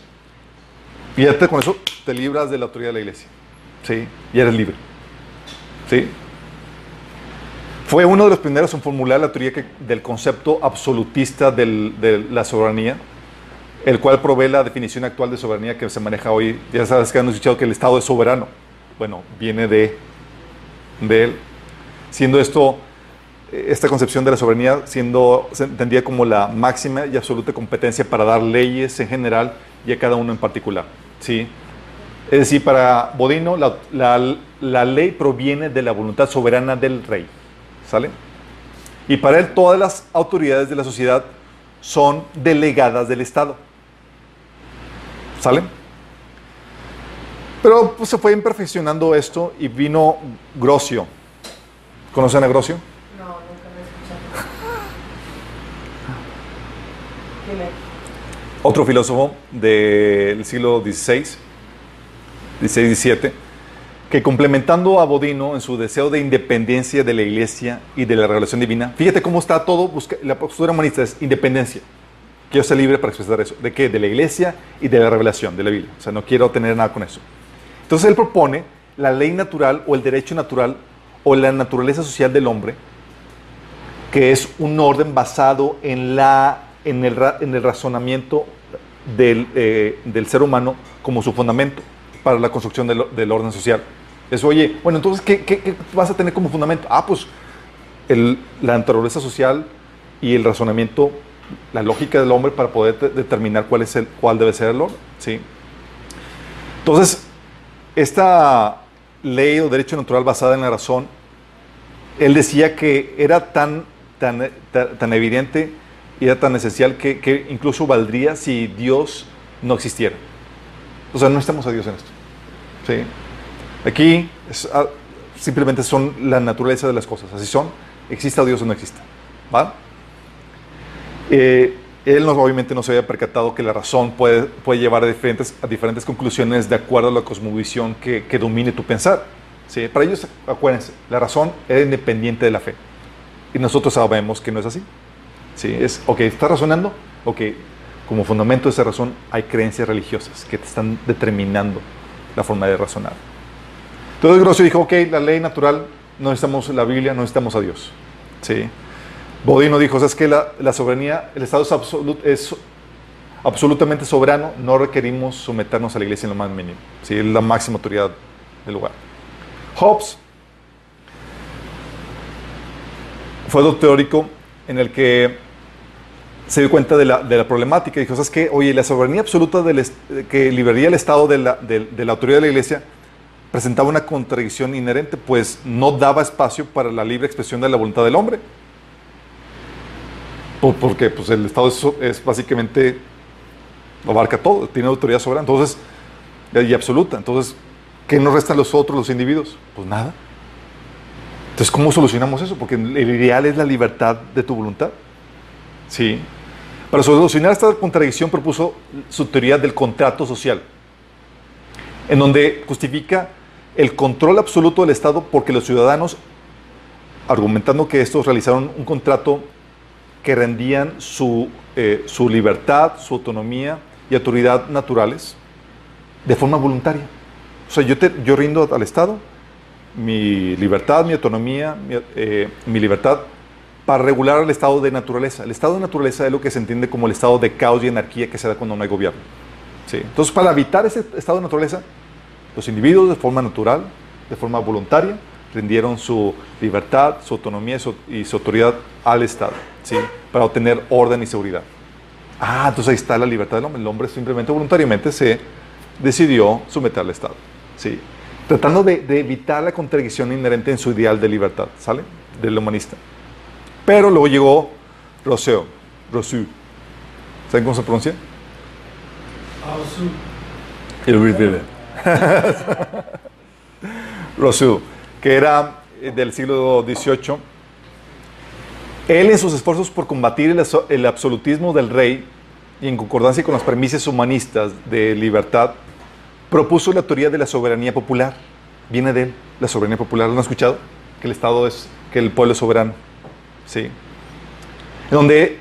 Y ya te- con eso te libras de la autoridad de la Iglesia. ¿Sí? Y eres libre. ¿Sí? Fue uno de los primeros en formular la teoría que- del concepto absolutista del- de la soberanía, el cual provee la definición actual de soberanía que se maneja hoy. Ya sabes que han escuchado que el Estado es soberano. Bueno, viene de, él. Siendo esto, eh, esta concepción de la soberanía siendo se entendía como la máxima y absoluta competencia para dar leyes en general y a cada uno en particular. ¿sí? Es decir, para Bodino la, la- la ley proviene de la voluntad soberana del rey. ¿Sale? Y para él todas las autoridades de la sociedad son delegadas del Estado. ¿Sale? Pero pues, se fue imperfeccionando esto y vino Grocio. ¿Conocen a Grocio? No, nunca lo he escuchado. Dime. Otro filósofo del siglo XVI, XVI-XVII, que complementando a Bodino en su deseo de independencia de la iglesia y de la revelación divina, fíjate cómo está todo, busca- la postura humanista es independencia. Quiero ser libre para expresar eso. ¿De qué? De la iglesia y de la revelación, de la Biblia. O sea, no quiero tener nada con eso. Entonces él propone la ley natural o el derecho natural o la naturaleza social del hombre, que es un orden basado en, la, en, el, en el razonamiento del, eh, del ser humano como su fundamento para la construcción del, del orden social. Es, oye, bueno, entonces, ¿qué, qué- qué vas a tener como fundamento? Ah, pues el- la naturaleza social y el razonamiento, la lógica del hombre para poder de- determinar cuál, es el, cuál debe ser el orden. ¿sí? Entonces, esta ley o derecho natural basada en la razón, él decía que era tan, tan, tan, evidente y era tan esencial que, incluso valdría si Dios no existiera. O sea, no estamos a Dios en esto. ¿sí? Aquí ah, simplemente son la naturaleza de las cosas. Así son, exista Dios o no exista. ¿Va? Eh, él no, obviamente no se había percatado que la razón puede, puede llevar a diferentes, a diferentes conclusiones de acuerdo a la cosmovisión que, domine tu pensar. ¿sí? Para ellos, acuérdense, la razón era independiente de la fe. Y nosotros sabemos que no es así. ¿sí? Es, ok, ¿estás razonando? Ok, como fundamento de esa razón hay creencias religiosas que te están determinando la forma de razonar. Entonces Grocio dijo, ok, la ley natural, no necesitamos la Biblia, no necesitamos a Dios. ¿sí? Bodino dijo, es que la, soberanía, el Estado es, absolu- es absolutamente soberano, no requerimos someternos a la iglesia en lo más mínimo. ¿sí? Es la máxima autoridad del lugar. Hobbes fue otro teórico en el que se dio cuenta de la, problemática. Dijo, ¿sabes qué? Oye, la soberanía absoluta que liberaría el Estado de la autoridad de la iglesia presentaba una contradicción inherente, pues no daba espacio para la libre expresión de la voluntad del hombre. Por- porque pues, el Estado es, es básicamente, abarca todo, tiene autoridad soberana, entonces, y absoluta. Entonces, ¿qué nos restan los otros, los individuos? Pues nada. Entonces, ¿cómo solucionamos eso? Porque el ideal es la libertad de tu voluntad. Sí. Para solucionar esta contradicción propuso su teoría del contrato social, en donde justifica el control absoluto del Estado porque los ciudadanos, argumentando que estos realizaron un contrato que rendían su, eh, su libertad, su autonomía y autoridad naturales de forma voluntaria. O sea, yo, te- yo rindo al Estado mi libertad, mi autonomía, mi, eh, mi libertad para regular el estado de naturaleza. El estado de naturaleza es lo que se entiende como el estado de caos y anarquía que se da cuando no hay gobierno. ¿sí? Entonces, para evitar ese estado de naturaleza, los individuos de forma natural, de forma voluntaria, rindieron su libertad, su autonomía y su, autoridad al Estado, ¿sí? para obtener orden y seguridad. Ah, entonces ahí está la libertad del hombre. El hombre simplemente voluntariamente se decidió someter al Estado, ¿sí? tratando de, de evitar la contradicción inherente en su ideal de libertad, ¿sale? Del humanista. Pero luego llegó Rousseau, Rousseau. ¿Saben cómo se pronuncia? El River. Rousseau, que era eh, del siglo XVIII. Él en sus esfuerzos por combatir el, el absolutismo del rey y en concordancia con las premisas humanistas de libertad, propuso la teoría de la soberanía popular. Viene de él, la soberanía popular. ¿Lo han escuchado? Que el Estado es, que el pueblo es soberano. Sí. Donde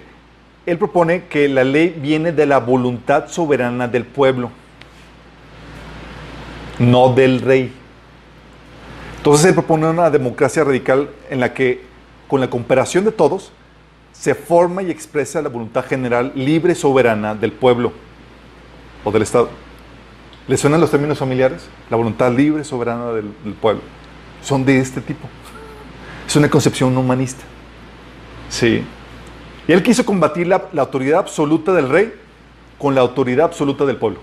él propone que la ley viene de la voluntad soberana del pueblo, no del rey. Entonces él propone una democracia radical en la que con la cooperación de todos, se forma y expresa la voluntad general libre soberana del pueblo o del Estado. ¿Les suenan los términos familiares? La voluntad libre y soberana del, pueblo. Son de este tipo. Es una concepción humanista. Sí. Y él quiso combatir la, la autoridad absoluta del rey con la autoridad absoluta del pueblo.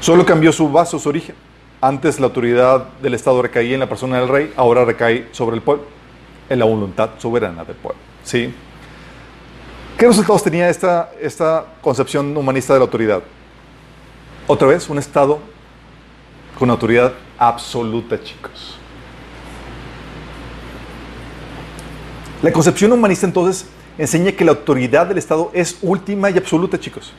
Solo cambió su base, su origen. Antes la autoridad del Estado recaía en la persona del rey, ahora recae sobre el pueblo, en la voluntad soberana del pueblo. ¿Sí? ¿Qué resultados tenía esta, esta concepción humanista de la autoridad? Otra vez, un Estado con autoridad absoluta, chicos. La concepción humanista entonces enseña que la autoridad del Estado es última y absoluta, chicos.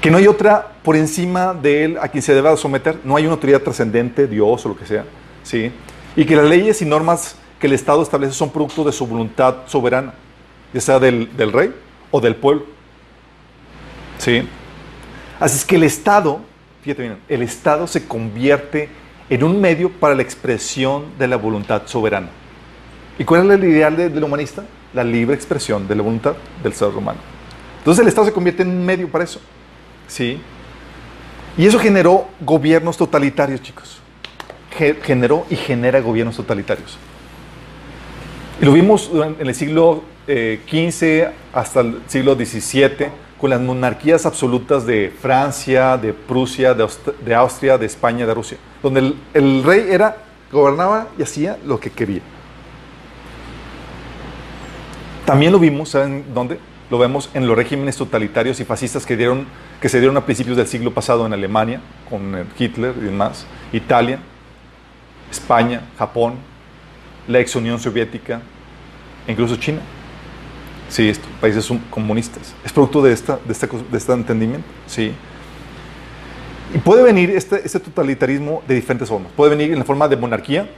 Que no hay otra por encima de él a quien se deba someter. No hay una autoridad trascendente, Dios o lo que sea. ¿sí? Y que las leyes y normas que el Estado establece son producto de su voluntad soberana, ya sea del, del rey o del pueblo. ¿Sí? Así es que el Estado, fíjate bien, el Estado se convierte en un medio para la expresión de la voluntad soberana. ¿Y cuál es el ideal de- del humanista? La libre expresión de la voluntad del ser humano. Entonces el Estado se convierte en un medio para eso. ¿Sí? Y eso generó gobiernos totalitarios, chicos. Ge- generó y genera gobiernos totalitarios. Y lo vimos en el siglo eh, XV hasta el siglo XVII con las monarquías absolutas de Francia, de Prusia, de Austria, de España, de Rusia, donde el, el rey era, gobernaba y hacía lo que quería. También lo vimos, ¿saben dónde? Lo vemos en los regímenes totalitarios y fascistas que, dieron, que se dieron a principios del siglo pasado en Alemania, con eh, Hitler y demás, Italia, España, Japón, la ex Unión Soviética, incluso China. Sí, estos países comunistas. Es producto de, esta, de, esta, de este entendimiento. Sí. Y puede venir este, este totalitarismo de diferentes formas. Puede venir en la forma de monarquía,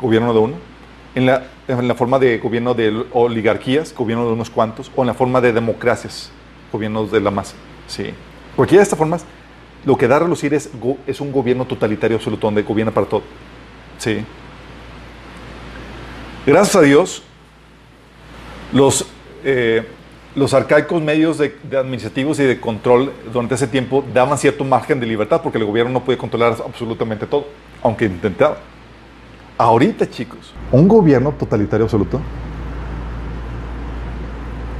gobierno de uno, en la, en la forma de gobierno de oligarquías, gobierno de unos cuantos, o en la forma de democracias, gobiernos de la masa. Sí. Cualquiera de estas formas, lo que da a relucir es, un gobierno totalitario absoluto, donde gobierna para todo. Sí. Gracias a Dios, los, eh, los arcaicos medios de administrativos y de control durante ese tiempo daban cierto margen de libertad porque el gobierno no podía controlar absolutamente todo, aunque intentaba. Ahorita, chicos, un gobierno totalitario absoluto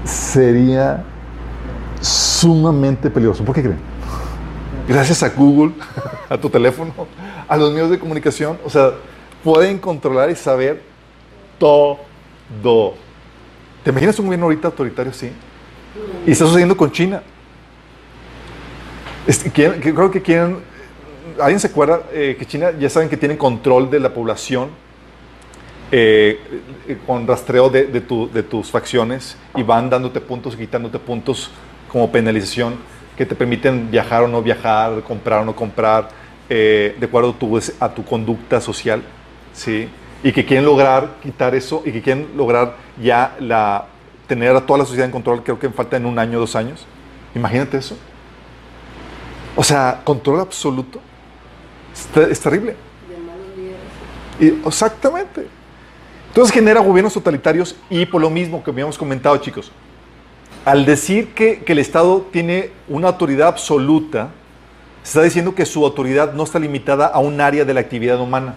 sería sumamente peligroso. ¿Por qué creen? Gracias a Google, a tu teléfono, a los medios de comunicación, o sea, pueden controlar y saber todo. ¿Te imaginas un gobierno ahorita autoritario así? Y está sucediendo con China. Creo que quieren. ¿Alguien se acuerda eh, que China ya saben que tienen control de la población eh, eh, con rastreo de, de tu- de tus facciones y van dándote puntos, quitándote puntos como penalización que te permiten viajar o no viajar, comprar o no comprar, eh, de acuerdo a tu, a tu conducta social? ¿sí? Y que quieren lograr quitar eso y que quieren lograr ya la, tener a toda la sociedad en control, creo que falta en un año, dos años. Imagínate eso. O sea, control absoluto. Es, es terrible. Y- exactamente. Entonces genera gobiernos totalitarios y por lo mismo que habíamos comentado, chicos, al decir que, que el Estado tiene una autoridad absoluta, se está diciendo que su autoridad no está limitada a un área de la actividad humana.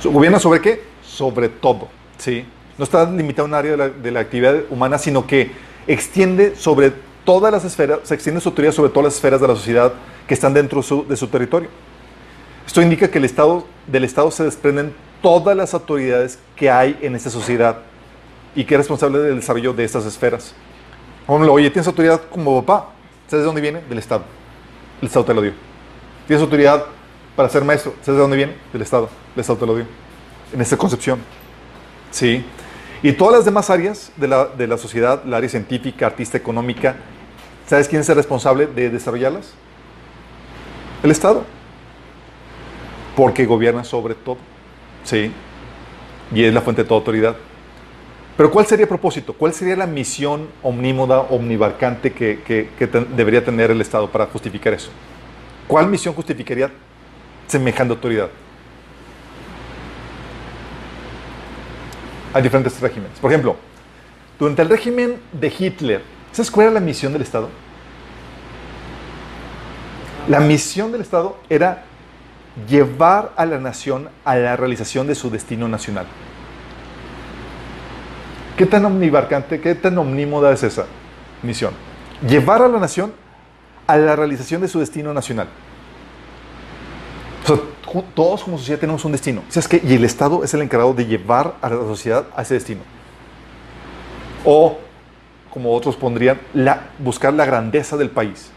¿Su- ¿Gobierna sobre qué? Sobre todo, ¿sí? No está limitado a un área de la, de la actividad humana, sino que extiende sobre todas las esferas, se extiende su autoridad sobre todas las esferas de la sociedad que están dentro de su territorio. Esto indica que el Estado, del Estado se desprenden todas las autoridades que hay en esta sociedad y que es responsable del desarrollo de estas esferas. Oye, tienes autoridad como papá. ¿Sabes de dónde viene? Del Estado. El Estado te lo dio. Tienes autoridad para ser maestro. ¿Sabes de dónde viene? Del Estado. El Estado te lo dio. En esta concepción. Sí. Y todas las demás áreas de la, de la sociedad, la área científica, artista, económica, ¿sabes quién es el responsable de desarrollarlas? El Estado. Porque gobierna sobre todo. Sí. Y es la fuente de toda autoridad. Pero ¿cuál sería el propósito? ¿Cuál sería la misión omnímoda, omnibarcante que, debería tener el Estado para justificar eso? ¿Cuál misión justificaría semejante autoridad? Hay diferentes regímenes. Por ejemplo, durante el régimen de Hitler, ¿sabes cuál era la misión del Estado? La misión del Estado era llevar a la nación a la realización de su destino nacional. ¿Qué tan omnibarcante, qué tan omnímoda es esa misión? Llevar a la nación a la realización de su destino nacional. Todos como sociedad tenemos un destino. Y el Estado es el encargado de llevar a la sociedad a ese destino. O, como otros pondrían, buscar la grandeza del país.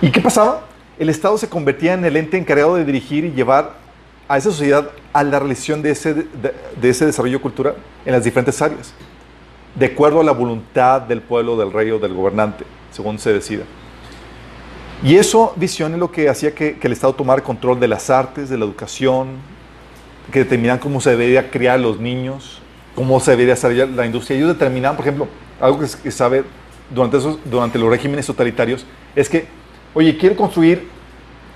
¿Y qué pasaba? El Estado se convertía en el ente encargado de dirigir y llevar a esa sociedad a la realización de ese, de, ese desarrollo cultural en las diferentes áreas, de acuerdo a la voluntad del pueblo, del rey o del gobernante, según se decida. Y eso, visión, es lo que hacía que, que el Estado tomara control de las artes, de la educación, que determinaban cómo se debería criar a los niños, cómo se debería desarrollar la industria. Ellos determinaban, por ejemplo, algo que, que sabe durante, esos, durante los regímenes totalitarios, es que, oye, quiero construir,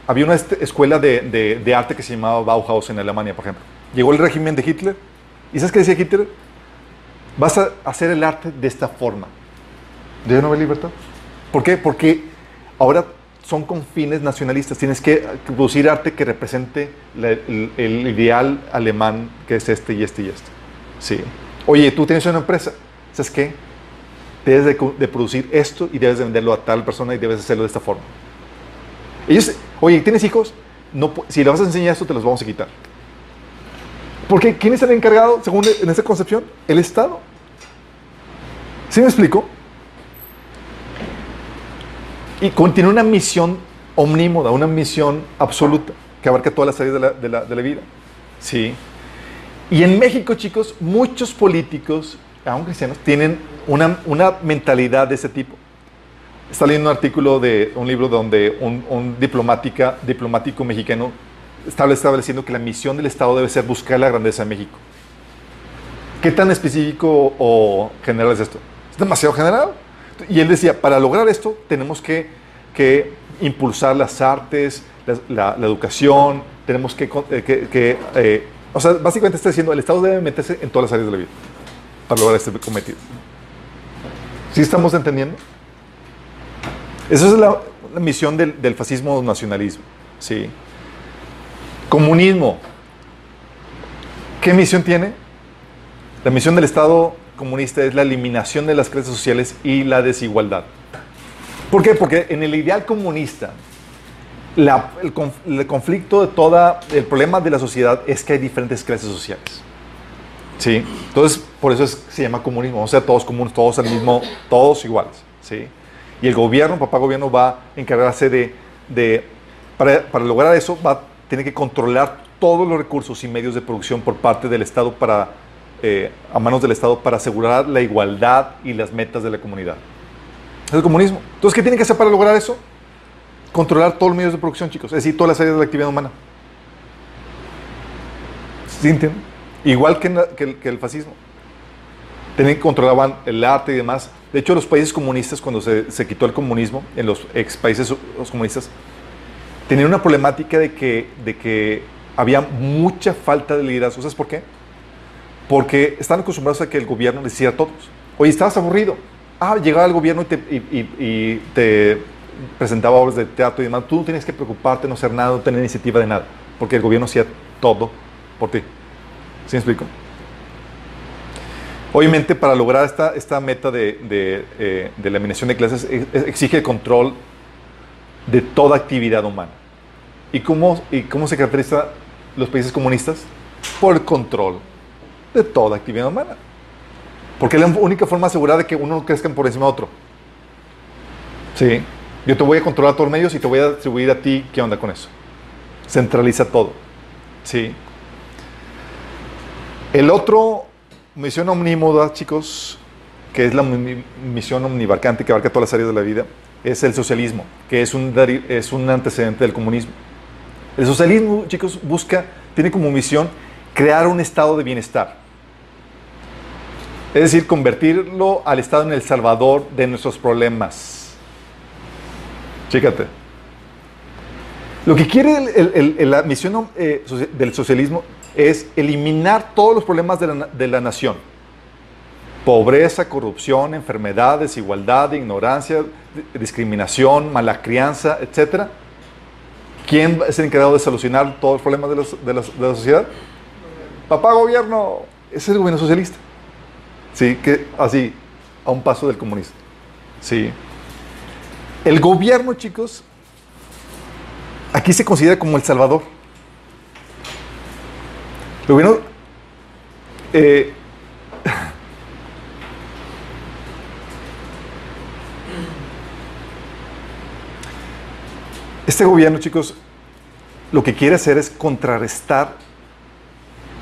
había una escuela de, de- de arte que se llamaba Bauhaus en Alemania, por ejemplo. Llegó el régimen de Hitler, ¿y sabes qué decía Hitler? Vas a hacer el arte de esta forma. ¿Debe no haber libertad? ¿Por qué? Porque ahora son con fines nacionalistas. Tienes que producir arte que represente la- el, el ideal alemán que es este y este y este. Sí. Oye, tú tienes una empresa. ¿Sabes qué? Debes de, de producir esto y debes de venderlo a tal persona y debes hacerlo de esta forma. Ellos, oye, ¿tienes hijos? No, si le vas a enseñar esto, te los vamos a quitar. Porque ¿quién es el encargado, según en esta concepción? El Estado. ¿Sí me explico? Y contiene una misión omnímoda, una misión absoluta, que abarca todas las áreas de la, de la- de la vida. Sí. Y en México, chicos, muchos políticos, aun cristianos, tienen una, una mentalidad de ese tipo. Está leyendo un artículo de un libro donde un, diplomática, diplomático mexicano estaba estableciendo que la misión del Estado debe ser buscar la grandeza de México. ¿Qué tan específico o general es esto? Es demasiado general. Y él decía, para lograr esto tenemos que, que impulsar las artes, la, educación, tenemos que... eh, que- que, eh, o sea, básicamente está diciendo, el Estado debe meterse en todas las áreas de la vida para lograr este cometido. ¿Sí estamos entendiendo? Esa es la, misión del, del fascismo nacionalismo. ¿sí? Comunismo. ¿Qué misión tiene? La misión del Estado comunista es la eliminación de las clases sociales y la desigualdad. ¿Por qué? Porque en el ideal comunista, la- el, el conflicto de toda, el problema de la sociedad es que hay diferentes clases sociales. ¿Sí? Entonces, por eso es- se llama comunismo. O sea, todos comunes, todos al mismo, todos iguales. ¿Sí? Y el gobierno, papá gobierno, va a encargarse de, de para, para lograr eso, va a tener que controlar todos los recursos y medios de producción por parte del Estado para, eh, a manos del Estado para asegurar la igualdad y las metas de la comunidad. Es el comunismo. Entonces, ¿qué tiene que hacer para lograr eso? Controlar todos los medios de producción, chicos. Es decir, todas las áreas de la actividad humana. ¿Sí? Igual que, que el, que el fascismo. Tenían, controlaban el arte y demás. De hecho, los países comunistas, cuando se, se quitó el comunismo, en los ex países los comunistas, tenían una problemática de que, de que había mucha falta de liderazgo. ¿Sabes por qué? Porque están acostumbrados a que el gobierno les hiciera a todos. Oye, estabas aburrido. Ah, llegaba el gobierno y te, y- y- y te presentaba obras de teatro y demás. Tú no tienes que preocuparte, no hacer nada, no tener iniciativa de nada. Porque el gobierno hacía todo por ti. ¿Sí me explico? Obviamente, para lograr esta, esta meta de, de, eh, eliminación de clases, e- e- exige el control de toda actividad humana. ¿Y cómo, ¿Y cómo se caracteriza los países comunistas? Por el control de toda actividad humana. Porque es la única forma asegurada de que uno no crezca por encima de otro. Sí. Yo te voy a controlar todos los medios y te voy a distribuir a ti qué onda con eso. Centraliza todo. Sí. El otro misión omnímoda, chicos, que es la mi- misión omnibarcante que abarca todas las áreas de la vida, es el socialismo, que es un, es un antecedente del comunismo. El socialismo, chicos, busca, tiene como misión crear un estado de bienestar. Es decir, convertirlo al estado en el salvador de nuestros problemas. Fíjate. Lo que quiere la misión eh, del socialismo es eliminar todos los problemas de la, de la nación. Pobreza, corrupción, enfermedad, desigualdad, ignorancia, di- discriminación, mala crianza, etc. ¿Quién es el encargado de solucionar todos los problemas de, los- de la sociedad? Papá gobierno. Ese es el gobierno socialista. Sí, que así, a un paso del comunismo. Sí. El gobierno, chicos, aquí se considera como el salvador. El gobierno, eh, este gobierno, chicos, lo que quiere hacer es contrarrestar,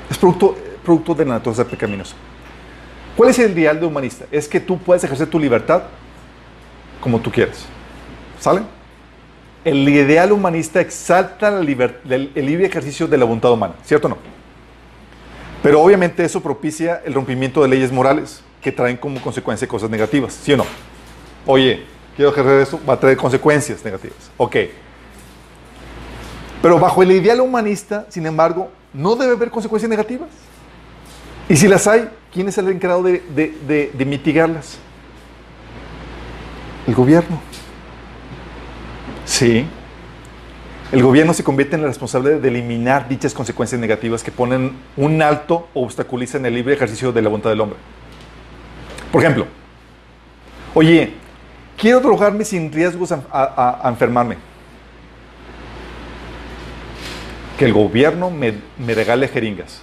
es producto, producto de la naturaleza pecaminosa. ¿Cuál es el ideal de humanista? Es que tú puedes ejercer tu libertad como tú quieras. ¿Sale? El ideal humanista exalta el, el libre ejercicio de la voluntad humana, ¿cierto o no? Pero obviamente eso propicia el rompimiento de leyes morales que traen como consecuencia cosas negativas, ¿sí o no? Oye, quiero ejercer eso, va a traer consecuencias negativas. Ok. Pero bajo el ideal humanista, sin embargo, no debe haber consecuencias negativas. Y si las hay, ¿quién es el encargado de- de mitigarlas? El gobierno. Sí. El gobierno se convierte en el responsable de eliminar dichas consecuencias negativas que ponen un alto o obstaculizan el libre ejercicio de la voluntad del hombre. Por ejemplo, oye, quiero drogarme sin riesgos a, a- a enfermarme. Que el gobierno me, me regale jeringas.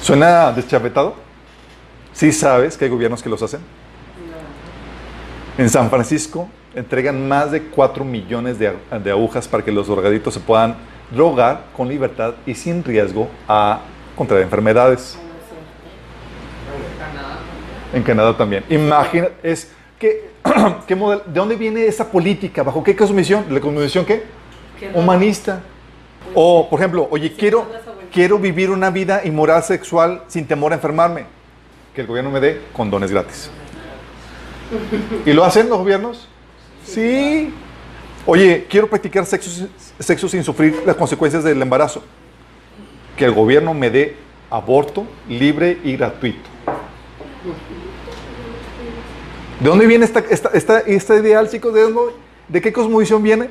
¿Suena deschavetado? Sí sabes que hay gobiernos que los hacen. En San Francisco entregan más de 4 millones de, de agujas para que los drogaditos se puedan drogar con libertad y sin riesgo a contraer enfermedades. Canadá. En Canadá también. Imagina, es que, ¿qué modelo- ¿de dónde viene esa política? ¿Bajo qué cosmovisión? ¿La cosmovisión qué? Humanista. O, por ejemplo, oye, quiero, quiero vivir una vida inmoral sexual sin temor a enfermarme. Que el gobierno me dé condones gratis. ¿Y lo hacen los gobiernos? Sí. Oye, quiero practicar sexo, sexo sin sufrir las consecuencias del embarazo. Que el gobierno me dé aborto libre y gratuito. ¿De dónde viene esta, esta, esta, esta chicos? ¿De, dónde- ¿De qué cosmovisión viene?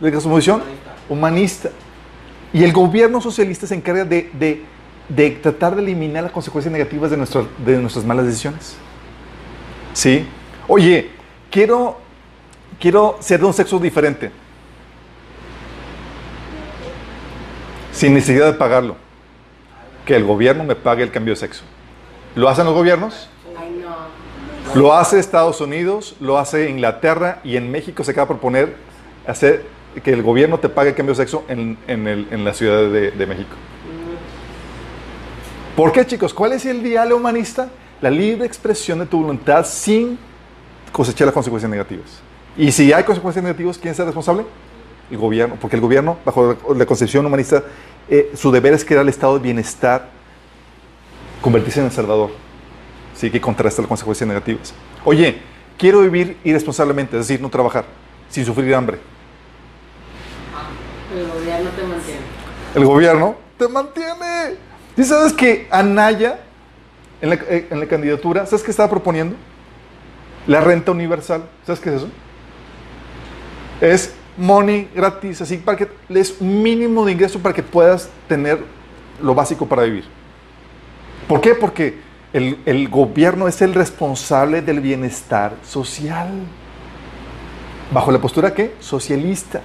¿De qué cosmovisión? Humanista. Y el gobierno socialista se encarga de, de- de tratar de eliminar las consecuencias negativas de, nuestro- de nuestras malas decisiones. ¿Sí? Oye, quiero, quiero ser de un sexo diferente. Sin necesidad de pagarlo. Que el gobierno me pague el cambio de sexo. ¿Lo hacen los gobiernos? Ay, no. Lo hace Estados Unidos, lo hace Inglaterra y en México se acaba de proponer hacer que el gobierno te pague el cambio de sexo en, en el- en la Ciudad de, de México. ¿Por qué, chicos? ¿Cuál es el ideal humanista? La libre expresión de tu voluntad sin cosechar las consecuencias negativas. Y si hay consecuencias negativas, ¿quién es el responsable? El gobierno. Porque el gobierno, bajo la- concepción humanista, eh, su deber es crear el estado de bienestar, convertirse en el Salvador. Sí, que contrasta las consecuencias negativas. Oye, quiero vivir irresponsablemente, es decir, no trabajar, sin sufrir hambre. El gobierno te mantiene. El gobierno te mantiene. ¿Y sabes que Anaya, en la, eh, en la candidatura, ¿sabes qué estaba proponiendo? La renta universal. ¿Sabes qué es eso? Es money gratis, así para que les un mínimo de ingreso para que puedas tener lo básico para vivir. ¿Por qué? Porque el, gobierno es el responsable del bienestar social. ¿Bajo la postura qué? Socialista.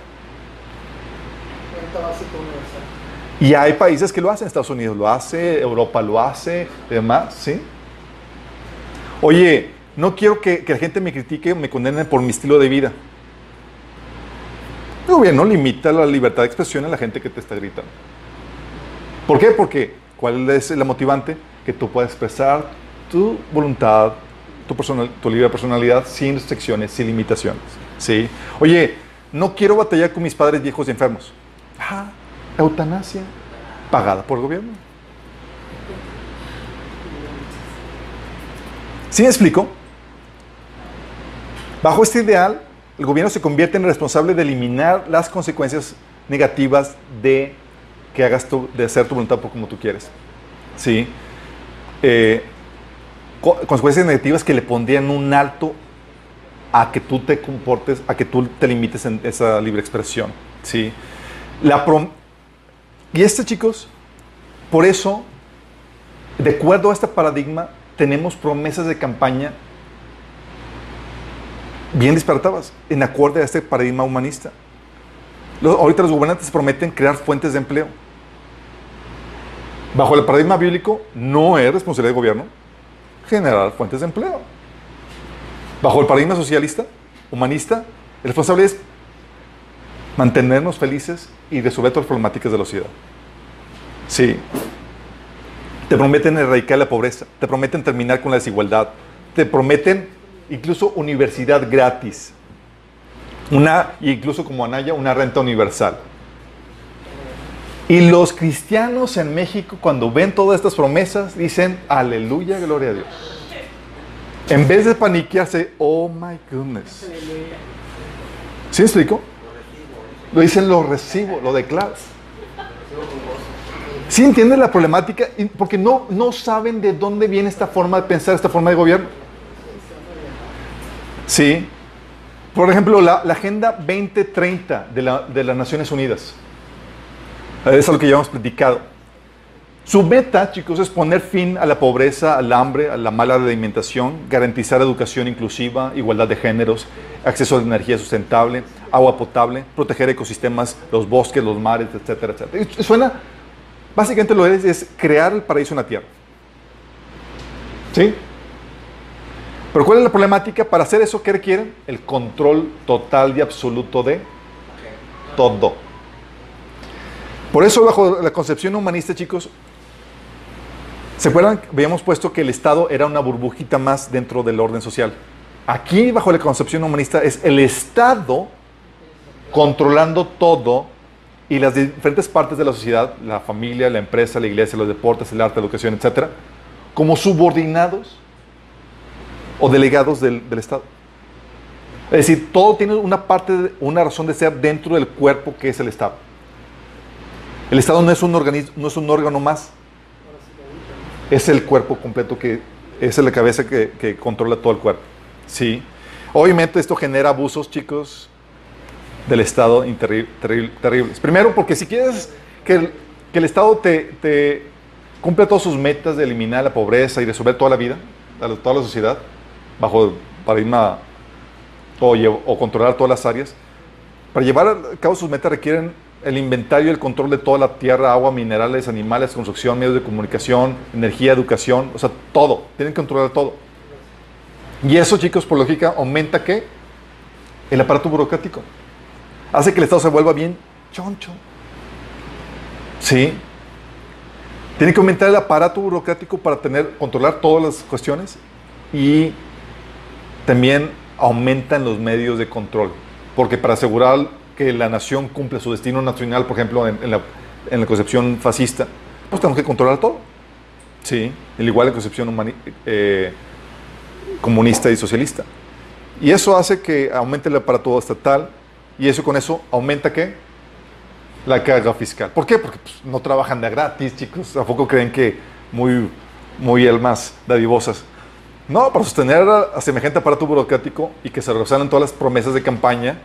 Y hay países que lo hacen, Estados Unidos lo hace, Europa lo hace, demás, ¿sí? Oye, no quiero que, que la gente me critique, me condene por mi estilo de vida. El gobierno limita la libertad de expresión a la gente que te está gritando. ¿Por qué? Porque, ¿cuál es la motivante? Que tú puedas expresar tu voluntad, tu, personal, tu libre personalidad sin restricciones, sin limitaciones, ¿sí? Oye, no quiero batallar con mis padres viejos y enfermos. Ah, eutanasia pagada por el gobierno. ¿Sí me explico? Bajo este ideal, el gobierno se convierte en el responsable de eliminar las consecuencias negativas de que hagas tu, de hacer tu voluntad por como tú quieres. ¿Sí? Eh, co- consecuencias negativas que le pondrían un alto a que tú te comportes, a que tú te limites en esa libre expresión. ¿Sí? La prom- y este, chicos, por eso, de acuerdo a este paradigma, tenemos promesas de campaña bien disparatadas, en acuerdo a este paradigma humanista. Los- ahorita los gobernantes prometen crear fuentes de empleo. Bajo el paradigma bíblico, no es responsabilidad del gobierno generar fuentes de empleo. Bajo el paradigma socialista, humanista, el responsable es mantenernos felices y resolver todas las problemáticas de la sociedad. Sí. Te prometen erradicar la pobreza, te prometen terminar con la desigualdad, te prometen incluso universidad gratis, una, incluso como Anaya, una renta universal. Y los cristianos en México, cuando ven todas estas promesas, dicen, aleluya, gloria a Dios. En vez de paniquearse, oh my goodness. ¿Sí explico? Lo dicen, lo recibo, lo declaro. ¿Sí entienden la problemática? Porque no, no saben de dónde viene esta forma de pensar, esta forma de gobierno. Sí. Por ejemplo, la, Agenda 2030 de, la- de las Naciones Unidas. Eso es lo que ya hemos platicado. Su meta, chicos, es poner fin a la pobreza, al hambre, a la mala alimentación, garantizar educación inclusiva, igualdad de géneros, acceso a energía sustentable, agua potable, proteger ecosistemas, los bosques, los mares, etcétera, etcétera. Suena, básicamente lo es, es crear el paraíso en la tierra. ¿Sí? Pero ¿cuál es la problemática? Para hacer eso, ¿qué requieren? El control total y absoluto de todo. Por eso, bajo la concepción humanista, chicos, ¿se acuerdan? Habíamos puesto que el Estado era una burbujita más dentro del orden social. Aquí, bajo la concepción humanista, es el Estado controlando todo y las diferentes partes de la sociedad, la familia, la empresa, la iglesia, los deportes, el arte, la educación, etcétera, como subordinados o delegados del, Estado. Es decir, todo tiene una parte, una razón de ser dentro del cuerpo que es el Estado. El Estado no es un organismo, no es un órgano más. Es el cuerpo completo que es la cabeza que, controla todo el cuerpo. Sí. Obviamente esto genera abusos, chicos, del Estado terribles. Primero, porque si quieres que el, Estado te, te cumpla todas sus metas de eliminar la pobreza y resolver toda la vida, a toda la sociedad, bajo el paradigma o, o controlar todas las áreas, para llevar a cabo sus metas requieren el inventario y el control de toda la tierra, agua, minerales, animales, construcción, medios de comunicación, energía, educación, o sea, todo. Tienen que controlar todo. Y eso, chicos, por lógica, aumenta ¿qué? El aparato burocrático. Hace que el Estado se vuelva bien choncho. Sí. Tiene que aumentar el aparato burocrático para tener, controlar todas las cuestiones y también aumentan los medios de control. Porque para asegurar que la nación cumpla su destino nacional, por ejemplo, en, la, en la concepción fascista, pues tenemos que controlar todo. Sí, al igual la concepción eh, comunista y socialista. Y eso hace que aumente el aparato estatal y eso con eso aumenta qué? La carga fiscal. ¿Por qué? Porque pues, no trabajan de gratis, chicos. ¿A poco creen que muy, muy almas dadivosas? No, para sostener a, semejante aparato burocrático y que se realizaran todas las promesas de campaña,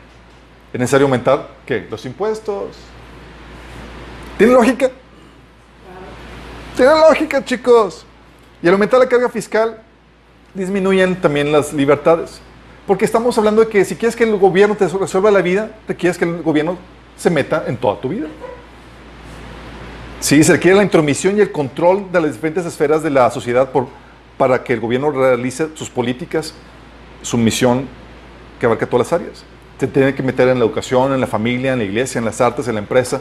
es necesario aumentar, ¿qué? Los impuestos. ¿Tiene lógica? Tiene lógica, chicos. Y al aumentar la carga fiscal, disminuyen también las libertades. Porque estamos hablando de que si quieres que el gobierno te resuelva la vida, te quieres que el gobierno se meta en toda tu vida. Sí, se requiere la intromisión y el control de las diferentes esferas de la sociedad por, para que el gobierno realice sus políticas, su misión que abarca todas las áreas. Se tiene que meter en la educación, en la familia, en la iglesia, en las artes, en la empresa,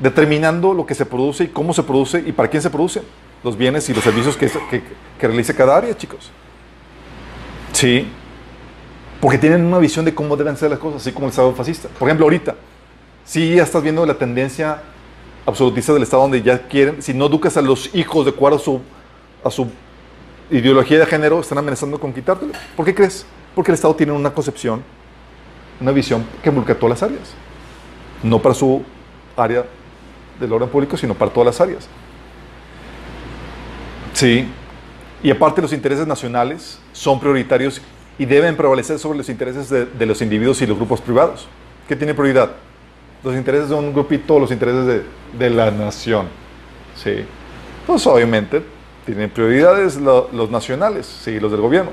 determinando lo que se produce y cómo se produce y para quién se produce, los bienes y los servicios que, que, realice cada área, chicos. Sí, porque tienen una visión de cómo deben ser las cosas, así como el Estado fascista. Por ejemplo, ahorita, si ya estás viendo la tendencia absolutista del Estado donde ya quieren, si no educas a los hijos de acuerdo a su ideología de género, están amenazando con quitártelo. ¿Por qué crees? Porque el Estado tiene una concepción, una visión que involucra todas las áreas, no para su área del orden público, sino para todas las áreas. Sí. Y aparte los intereses nacionales son prioritarios y deben prevalecer sobre los intereses de, los individuos y los grupos privados. ¿Qué tiene prioridad? Los intereses de un grupito o los intereses de, de la nación. Sí. Pues obviamente tienen prioridades lo- los nacionales, sí, los del gobierno.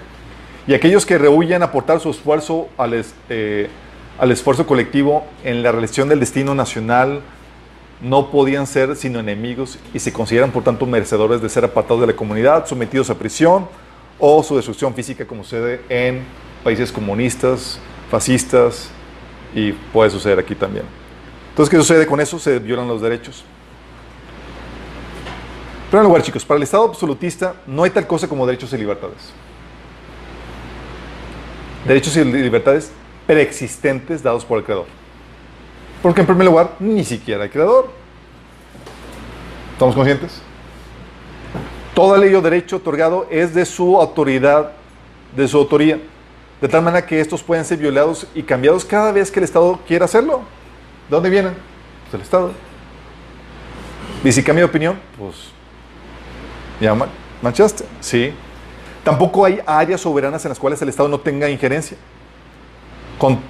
Y aquellos que rehuyen aportar su esfuerzo al, eh, al esfuerzo colectivo en la realización del destino nacional no podían ser sino enemigos y se consideran por tanto merecedores de ser apartados de la comunidad, sometidos a prisión o su destrucción física como sucede en países comunistas, fascistas y puede suceder aquí también. Entonces, ¿qué sucede con eso? Se violan los derechos. Primer lugar, chicos, para el Estado absolutista no hay tal cosa como derechos y libertades. Derechos y libertades preexistentes dados por el Creador. Porque en primer lugar, ni siquiera hay Creador. ¿Estamos conscientes? Toda ley o derecho otorgado es de su autoridad, de su autoría. De tal manera que estos pueden ser violados y cambiados cada vez que el Estado quiera hacerlo. ¿De dónde vienen? Pues del Estado. Y si cambia de opinión, pues ya ma- manchaste. Sí. Tampoco hay áreas soberanas en las cuales el Estado no tenga injerencia.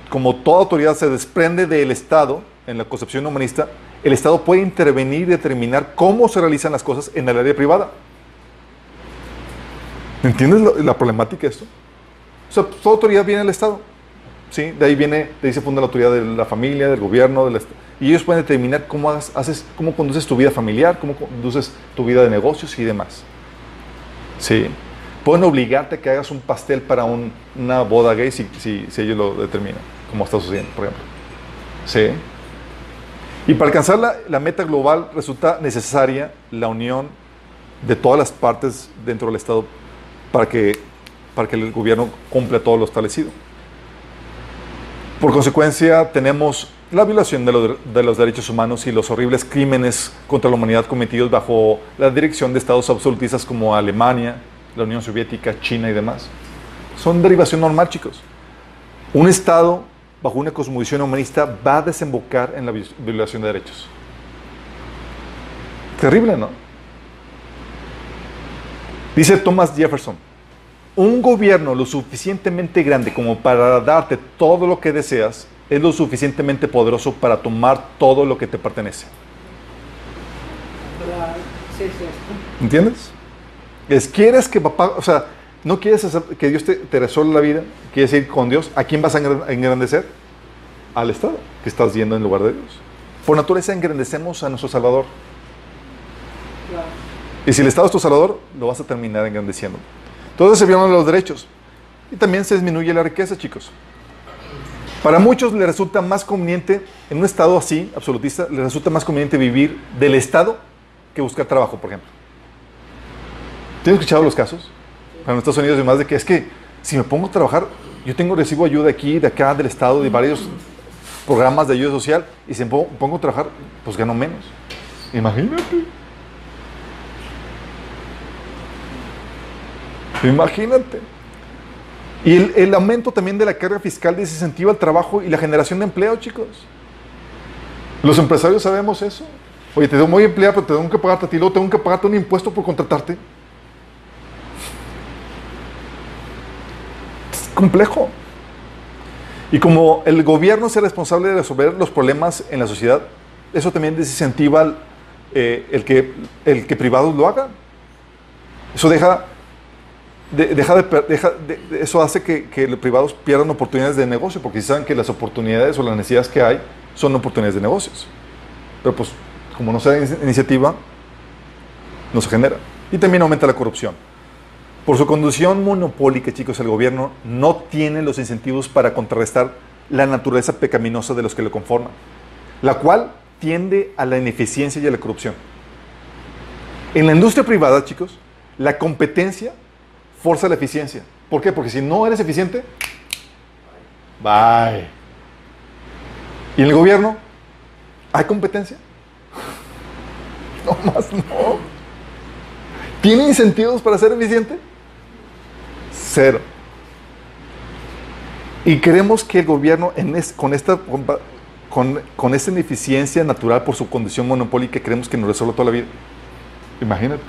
Como toda autoridad se desprende del Estado, en la concepción humanista, el Estado puede intervenir y determinar cómo se realizan las cosas en el área privada. ¿Entiendes lo- la problemática de esto? O sea, toda autoridad viene del Estado. ¿Sí? De ahí viene, de ahí se funda la autoridad de la familia, del gobierno, y ellos pueden determinar cómo haces, cómo conduces tu vida familiar, cómo conduces tu vida de negocios y demás. Sí. Pueden obligarte a que hagas un pastel para un- una boda gay si, si, si ellos lo determinan, como está sucediendo, por ejemplo. Sí. Y para alcanzar la, la meta global resulta necesaria la unión de todas las partes dentro del Estado para que, para que el gobierno cumpla todo lo establecido. Por consecuencia, tenemos la violación de los, de los derechos humanos y los horribles crímenes contra la humanidad cometidos bajo la dirección de estados absolutistas como Alemania, la Unión Soviética, China y demás. Son derivación normal, chicos. Un Estado bajo una cosmovisión humanista va a desembocar en la vi- violación de derechos. Terrible, ¿no? Dice Thomas Jefferson, un gobierno lo suficientemente grande como para darte todo lo que deseas es lo suficientemente poderoso para tomar todo lo que te pertenece. Claro. Sí, sí. ¿Entiendes? Es, quieres que papá, o sea, no quieres hacer- que Dios te, te resuelva la vida, quieres ir con Dios, ¿a quién vas a engran- a engrandecer? Al Estado, que estás yendo en lugar de Dios. Por naturaleza engrandecemos a nuestro Salvador. Claro. Y si el Estado es tu Salvador, lo vas a terminar engrandeciendo. Entonces se violan los derechos. Y también se disminuye la riqueza, chicos. Para muchos les resulta más conveniente, en un Estado así, absolutista, les resulta más conveniente vivir del Estado que buscar trabajo, por ejemplo. ¿Tienes escuchado los casos? En Estados Unidos y demás de que es que si me pongo a trabajar, yo tengo, recibo ayuda aquí, de acá, del Estado, de varios programas de ayuda social, y si me pongo, pongo a trabajar, pues gano menos. Imagínate. Imagínate. Y el, aumento también de la carga fiscal desincentiva el trabajo y la generación de empleo, chicos. Los empresarios sabemos eso. Oye, te doy empleado, pero te tengo que pagarte a ti, luego tengo que pagarte un impuesto por contratarte. Es complejo. Y como el gobierno es el responsable de resolver los problemas en la sociedad, eso también desincentiva eh, el que, el que privados lo hagan. Eso deja, de- deja de deja de- de- eso hace que, que los privados pierdan oportunidades de negocio, porque si saben que las oportunidades o las necesidades que hay son oportunidades de negocios. Pero pues, como no se da in- iniciativa, no se genera. Y también aumenta la corrupción. Por su conducción monopólica, chicos, el gobierno no tiene los incentivos para contrarrestar la naturaleza pecaminosa de los que lo conforman, la cual tiende a la ineficiencia y a la corrupción. En la industria privada, chicos, la competencia forza la eficiencia. ¿Por qué? Porque si no eres eficiente, bye. ¿Y el gobierno? ¿Hay competencia? No más no. ¿Tiene incentivos para ser eficiente? Cero. Y queremos que el gobierno, en es- con esta con, con esta ineficiencia natural por su condición monopólica creemos que nos resuelve toda la vida. Imagínate.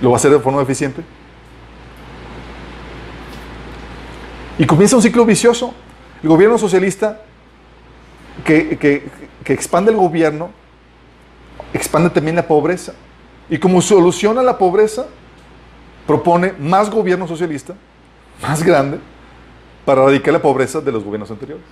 ¿Lo va a hacer de forma eficiente? Y comienza un ciclo vicioso. El gobierno socialista que, que- expande el gobierno, expande también la pobreza. Y como solución a la pobreza, propone más gobierno socialista, más grande, para erradicar la pobreza de los gobiernos anteriores.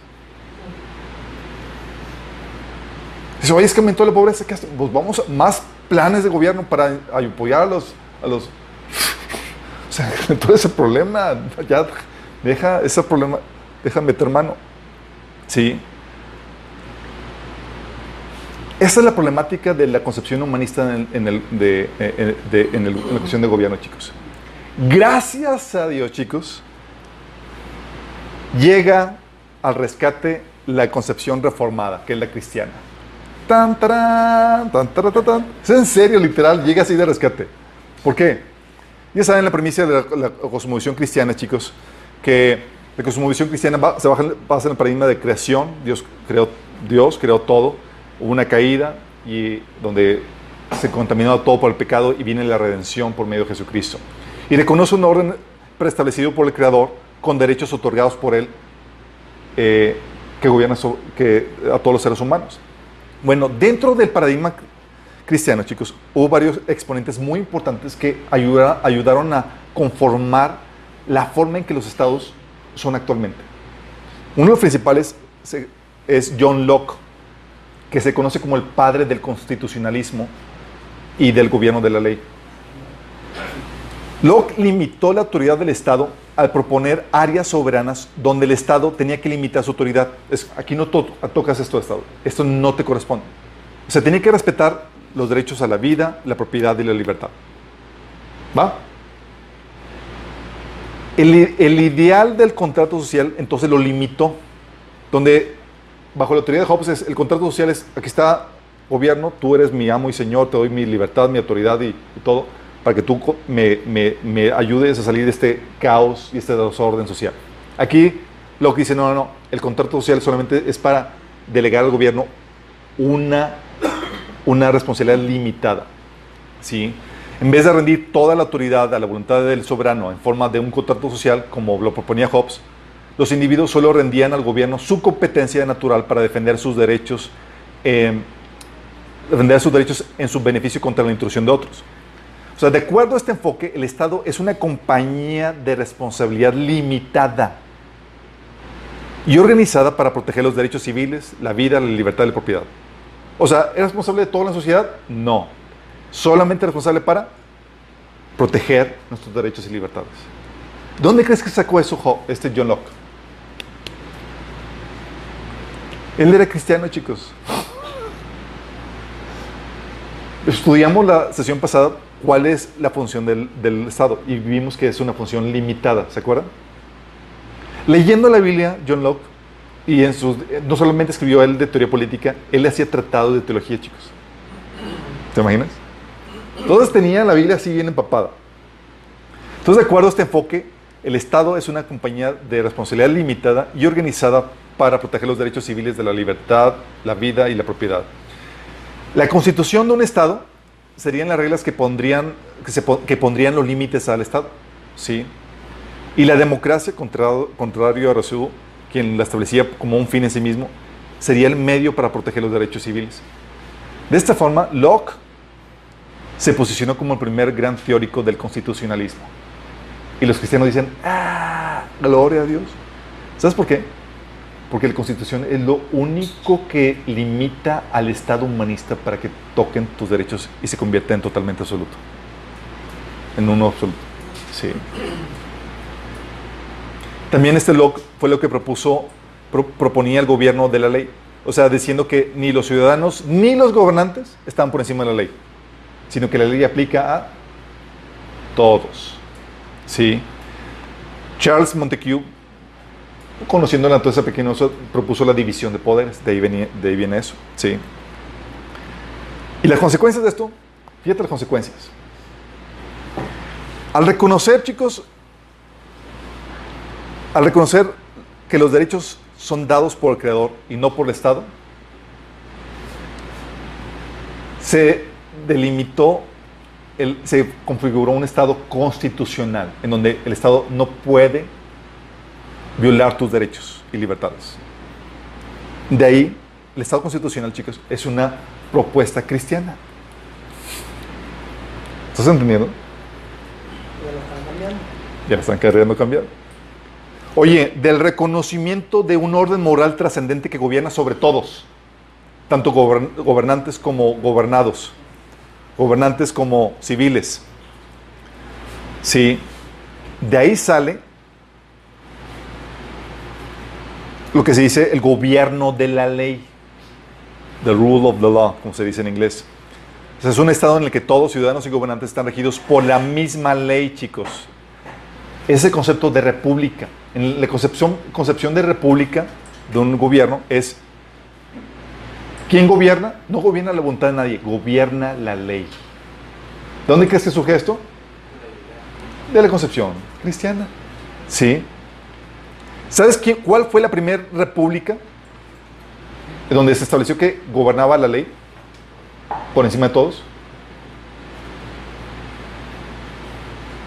Dice, oye, es que aumentó la pobreza, ¿qué? Pues vamos a más planes de gobierno para apoyar a los... A los... o sea, todo ese problema, ya deja ese problema, deja meter mano. Sí. Esa es la problemática de la concepción humanista en, el- de- eh, de- en la cuestión de gobierno, chicos. Gracias a Dios, chicos, llega al rescate la concepción reformada, que es la cristiana. Tan, tarán, tan, tarán, tan, tan. Es en serio, literal, llega así de rescate. ¿Por qué? Ya saben la premisa de la cosmovisión cristiana, chicos, que la cosmovisión cristiana va- se baja- basa en el paradigma de creación. Dios creó, Dios creó todo. Hubo una caída y donde se contaminó todo por el pecado y viene la redención por medio de Jesucristo. Y reconoce un orden preestablecido por el Creador con derechos otorgados por Él eh, que gobierna so- que, a todos los seres humanos. Bueno, dentro del paradigma cristiano, chicos, hubo varios exponentes muy importantes que ayuda- ayudaron a conformar la forma en que los estados son actualmente. Uno de los principales es John Locke, que se conoce como el padre del constitucionalismo y del gobierno de la ley. Locke limitó la autoridad del Estado al proponer áreas soberanas donde el Estado tenía que limitar su autoridad. Es- aquí no to- tocas esto Estado. Esto no te corresponde. O sea, tenía que respetar los derechos a la vida, la propiedad y la libertad. ¿Va? El, ideal del contrato social entonces lo limitó, donde bajo la autoridad de Hobbes es, el contrato social es, aquí está gobierno, tú eres mi amo y señor, te doy mi libertad, mi autoridad y, y todo, para que tú me, ayudes a salir de este caos y este desorden social. Aquí lo dice, no, no, no, el contrato social solamente es para delegar al gobierno una, una responsabilidad limitada. ¿sí? En vez de rendir toda la autoridad a la voluntad del soberano en forma de un contrato social, como lo proponía Hobbes, los individuos solo rendían al gobierno su competencia natural para defender sus derechos, eh, defender sus derechos en su beneficio contra la intrusión de otros. O sea, de acuerdo a este enfoque, el Estado es una compañía de responsabilidad limitada y organizada para proteger los derechos civiles, la vida, la libertad y la propiedad. O sea, ¿es responsable de toda la sociedad? No. Solamente responsable para proteger nuestros derechos y libertades. ¿Dónde crees que sacó eso este John Locke? Él era cristiano, chicos. Estudiamos la sesión pasada cuál es la función del, Estado y vimos que es una función limitada, ¿se acuerdan? Leyendo la Biblia, John Locke, y en sus, no solamente escribió él de teoría política, él hacía tratados de teología, chicos. ¿Te imaginas? Todos tenían la Biblia así bien empapada. Entonces, de acuerdo a este enfoque, el Estado es una compañía de responsabilidad limitada y organizada para proteger los derechos civiles de la libertad, la vida y la propiedad. La constitución de un Estado serían las reglas que pondrían, que pondrían los límites al Estado. ¿sí? Y la democracia, contrario, contrario a Rousseau, quien la establecía como un fin en sí mismo, sería el medio para proteger los derechos civiles. De esta forma, Locke se posicionó como el primer gran teórico del constitucionalismo. Y los cristianos dicen, ¡ah! Gloria a Dios. ¿Sabes por qué? Porque la constitución es lo único que limita al Estado humanista para que toquen tus derechos y se convierta en totalmente absoluto. En uno absoluto. Sí. También este Locke fue lo que propuso, pro- proponía el gobierno de la ley. O sea, diciendo que ni los ciudadanos ni los gobernantes están por encima de la ley, sino que la ley aplica a todos. ¿Sí? Charles Montague, conociendo la naturaleza pequeñosa, propuso la división de poderes. De ahí, de ahí viene eso. ¿Sí? Y las consecuencias de esto, fíjate las consecuencias. Al reconocer, chicos, al reconocer que los derechos son dados por el Creador y no por el Estado, se delimitó, el- se configuró un Estado constitucional, en donde el Estado no puede violar tus derechos y libertades. De ahí, el Estado constitucional, chicos, es una propuesta cristiana. ¿Estás entendiendo? Ya lo están cambiando. Ya la están queriendo cambiar. Oye, del reconocimiento de un orden moral trascendente que gobierna sobre todos, tanto gobern- gobernantes como gobernados, gobernantes como civiles. Sí, de ahí sale lo que se dice el gobierno de la ley, the rule of the law, como se dice en inglés. Es un estado en el que todos, ciudadanos y gobernantes, están regidos por la misma ley, chicos. Ese concepto de república. En la concepción, concepción de república de un gobierno es ¿quién gobierna? No gobierna la voluntad de nadie, gobierna la ley. ¿De dónde crees que surge esto? De la concepción cristiana. ¿Sí? ¿Sabes quién, cuál fue la primera república donde se estableció que gobernaba la ley por encima de todos?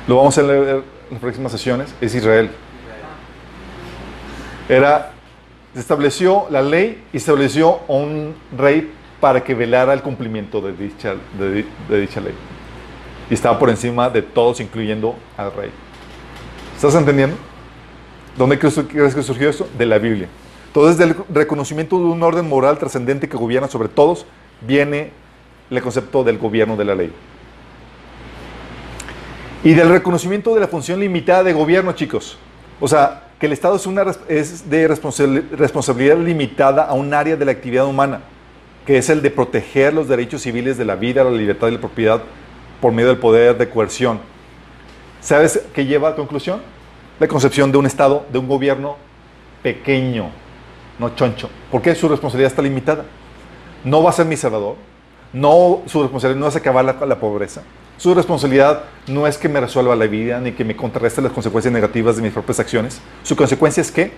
Lo vamos a leer en las próximas sesiones. Es Israel. Era, se estableció la ley y se estableció un rey para que velara el cumplimiento de dicha, de, de dicha ley. Y estaba por encima de todos, incluyendo al rey. ¿Estás entendiendo? ¿Dónde crees que surgió esto? De la Biblia. Entonces, del reconocimiento de un orden moral trascendente que gobierna sobre todos, viene el concepto del gobierno de la ley. Y del reconocimiento de la función limitada de gobierno, chicos. O sea, que el Estado es, una, es de responsabili- responsabilidad limitada a un área de la actividad humana, que es el de proteger los derechos civiles de la vida, la libertad y la propiedad por medio del poder de coerción. ¿Sabes qué lleva a conclusión? La concepción de un Estado, de un gobierno pequeño, no choncho. ¿Por qué su responsabilidad está limitada? No va a ser mi salvador. No, su responsabilidad no es acabar la, la pobreza. Su responsabilidad no es que me resuelva la vida ni que me contrarreste las consecuencias negativas de mis propias acciones. Su consecuencia es que,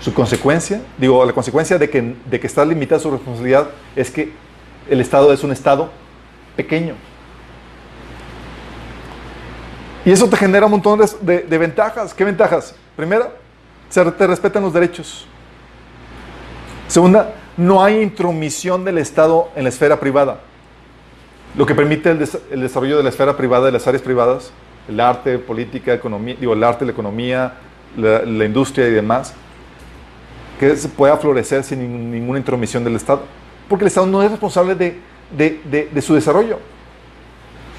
su consecuencia, digo, la consecuencia de que, de que está limitada su responsabilidad es que el Estado es un Estado pequeño. Y eso te genera un montón de, de- ventajas. ¿Qué ventajas? Primera, se te respetan los derechos. Segunda, no hay intromisión del Estado en la esfera privada. Lo que permite el, des- el desarrollo de la esfera privada, de las áreas privadas, el arte, política, economía, digo, el arte, la economía, la, industria y demás, que se pueda florecer sin ninguna intromisión del Estado. Porque el Estado no es responsable de, su desarrollo.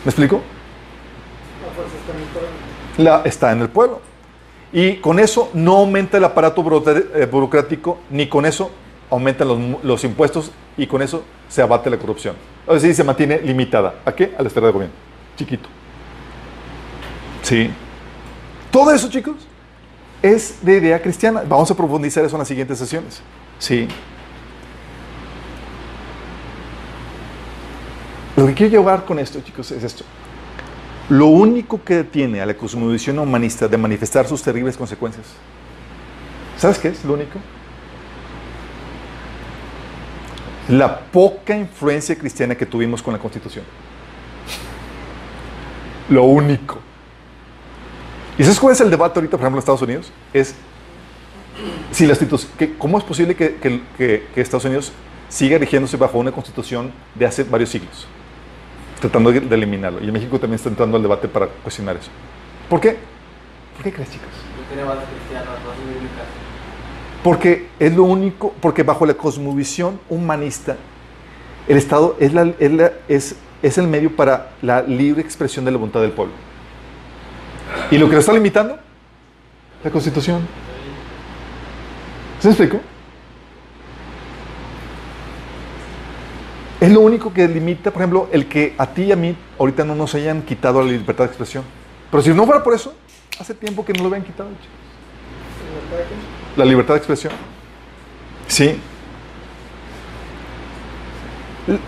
¿Me explico? La fuerza está en el pueblo. la, está en el pueblo. Y con eso no aumenta el aparato eh, burocrático, ni con eso aumentan los, los impuestos y con eso se abate la corrupción. Es decir, se mantiene limitada. ¿A qué? A la esfera de gobierno. Chiquito. Sí. Todo eso, chicos, es de idea cristiana. Vamos a profundizar eso en las siguientes sesiones. Sí. Lo que quiero llevar con esto, chicos, es esto. Lo único que detiene a la cosmovisión humanista de manifestar sus terribles consecuencias, ¿sabes qué es lo único? La poca influencia cristiana que tuvimos con la Constitución. Lo único. ¿Y sabes cuál es el debate ahorita, por ejemplo, en Estados Unidos? Es si la constitución, que, ¿cómo es posible que, que- Estados Unidos siga rigiéndose bajo una constitución de hace varios siglos? Tratando de eliminarlo. Y en México también está entrando al debate para cuestionar eso. ¿Por qué? ¿Por qué crees, chicos? Bases bíblicas. Porque es lo único, porque bajo la cosmovisión humanista, el Estado es, el medio para la libre expresión de la voluntad del pueblo. ¿Y lo que lo está limitando? La Constitución. ¿Se explico? Es lo único que limita, por ejemplo, el que a ti y a mí ahorita no nos hayan quitado la libertad de expresión. Pero si no fuera por eso, hace tiempo que no lo habían quitado. chicos. La libertad de expresión. Sí.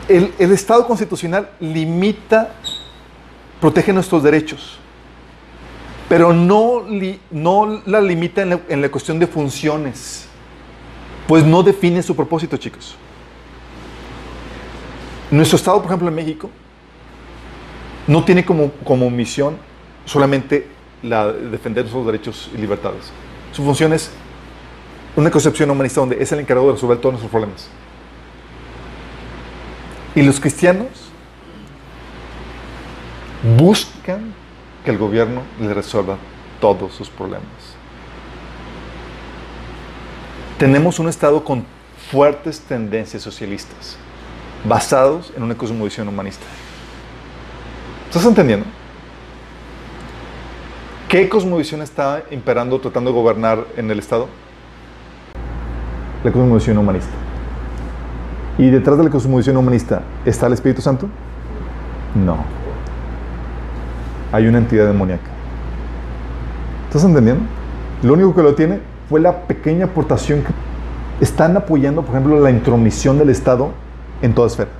El, el- Estado constitucional limita, protege nuestros derechos, pero no, li- no la limita en la, en la cuestión de funciones, pues no define su propósito, chicos. Nuestro Estado, por ejemplo, en México, no tiene como, como misión solamente la de defender nuestros derechos y libertades. Su función es una concepción humanista donde es el encargado de resolver todos nuestros problemas. Y los cristianos buscan que el gobierno les resuelva todos sus problemas. Tenemos un Estado con fuertes tendencias socialistas, basados en una cosmovisión humanista. ¿Estás entendiendo? ¿Qué cosmovisión está imperando, tratando de gobernar en el Estado? La cosmovisión humanista. ¿Y detrás de la cosmovisión humanista está el Espíritu Santo? No. Hay una entidad demoníaca. ¿Estás entendiendo? Lo único que lo tiene fue la pequeña aportación que están apoyando, por ejemplo, la intromisión del Estado en toda esfera.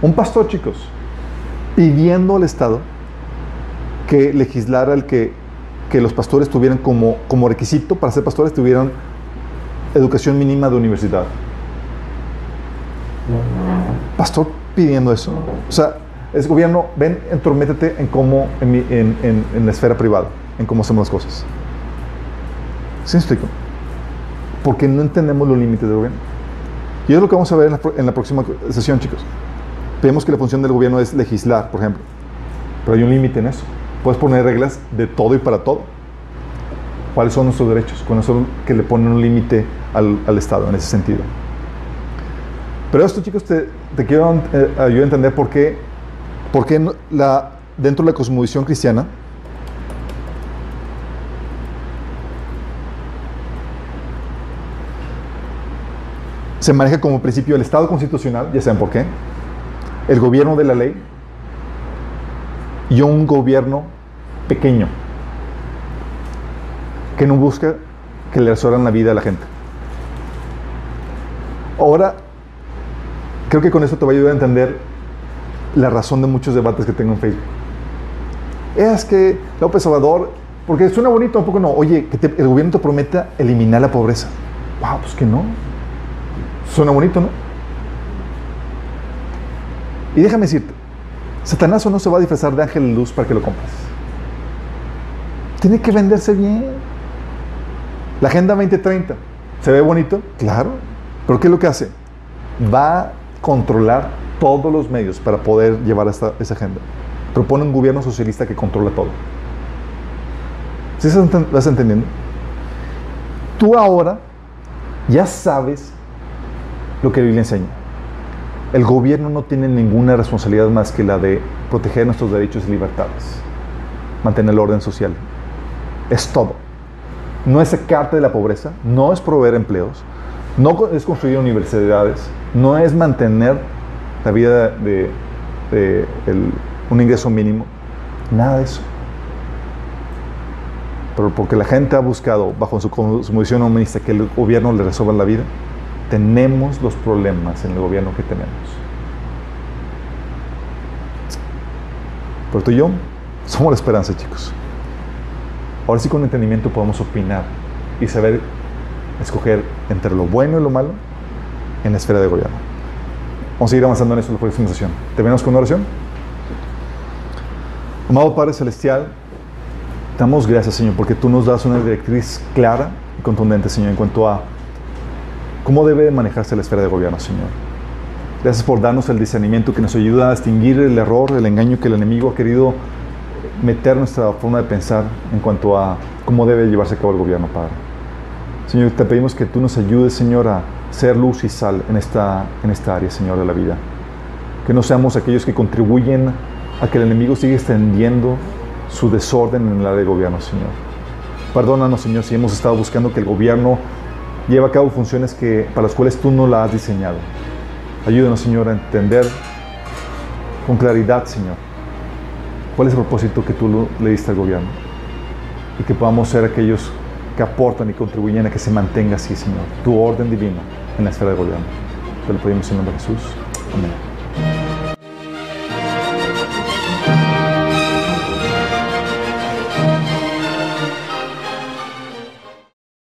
Un pastor, chicos, pidiendo al Estado que legislara el que, que los pastores tuvieran como, como requisito para ser pastores, tuvieran educación mínima de universidad. Pastor pidiendo eso. O sea, es gobierno, ven, entrométete en cómo, en, mi- en- en- en la esfera privada, en cómo hacemos las cosas. ¿Sí me explico? Porque no entendemos los límites del gobierno. Y es lo que vamos a ver en la, en la próxima sesión, chicos. Vemos que la función del gobierno es legislar, por ejemplo. Pero hay un límite en eso. Puedes poner reglas de todo y para todo. ¿Cuáles son nuestros derechos? Con eso que le ponen un límite al, al Estado en ese sentido. Pero esto, chicos, te, te quiero eh, ayudar a entender por qué, por qué la, dentro de la cosmovisión cristiana se maneja como principio el Estado constitucional, ya saben por qué, el gobierno de la ley y un gobierno pequeño que no busca que le resuelvan la vida a la gente. Ahora, creo que con esto te va a ayudar a entender la razón de muchos debates que tengo en Facebook. Es que López Obrador, porque suena bonito, un poco no, oye, que el gobierno te prometa eliminar la pobreza. Wow, pues que no. Suena bonito, ¿no? Y déjame decirte, Satanás no se va a disfrazar de ángel de luz para que lo compres. Tiene que venderse bien. La Agenda 2030, ¿se ve bonito? Claro. Pero ¿qué es lo que hace? Va a controlar todos los medios para poder llevar esta, esa agenda. Propone un gobierno socialista que controla todo. ¿Sí vas entendiendo? Tú ahora ya sabes lo que la Biblia enseña. El gobierno no tiene ninguna responsabilidad más que la de proteger nuestros derechos y libertades, mantener el orden social. Es todo. No es sacarte de la pobreza, no es proveer empleos, no es construir universidades, no es mantener la vida de, un ingreso mínimo, nada de eso. Pero porque la gente ha buscado, bajo su cosmovisión humanista, que el gobierno le resuelva la vida, tenemos los problemas en el gobierno que tenemos. Pero tú y yo somos la esperanza, chicos. Ahora sí con entendimiento podemos opinar y saber escoger entre lo bueno y lo malo en la esfera de gobierno. Vamos a seguir avanzando en eso en la próxima sesión. ¿Terminamos con una oración? Amado Padre Celestial, damos gracias, Señor, porque tú nos das una directriz clara y contundente, Señor, en cuanto a cómo debe de manejarse la esfera de gobierno, Señor. Gracias por darnos el discernimiento que nos ayuda a distinguir el error, el engaño que el enemigo ha querido meter nuestra forma de pensar en cuanto a cómo debe llevarse a cabo el gobierno, Padre. Señor, te pedimos que tú nos ayudes, Señor, a ser luz y sal en esta, en esta área, Señor, de la vida. Que no seamos aquellos que contribuyen a que el enemigo siga extendiendo su desorden en el área de gobierno, Señor. Perdónanos, Señor, si hemos estado buscando que el gobierno lleve a cabo funciones que, para las cuales tú no la has diseñado. Ayúdanos, Señor, a entender con claridad, Señor, cuál es el propósito que tú le diste al gobierno. Y que podamos ser aquellos que aportan y contribuyen a que se mantenga así, Señor, tu orden divina en la esfera del gobierno. Te lo pedimos en nombre de Jesús. Amén.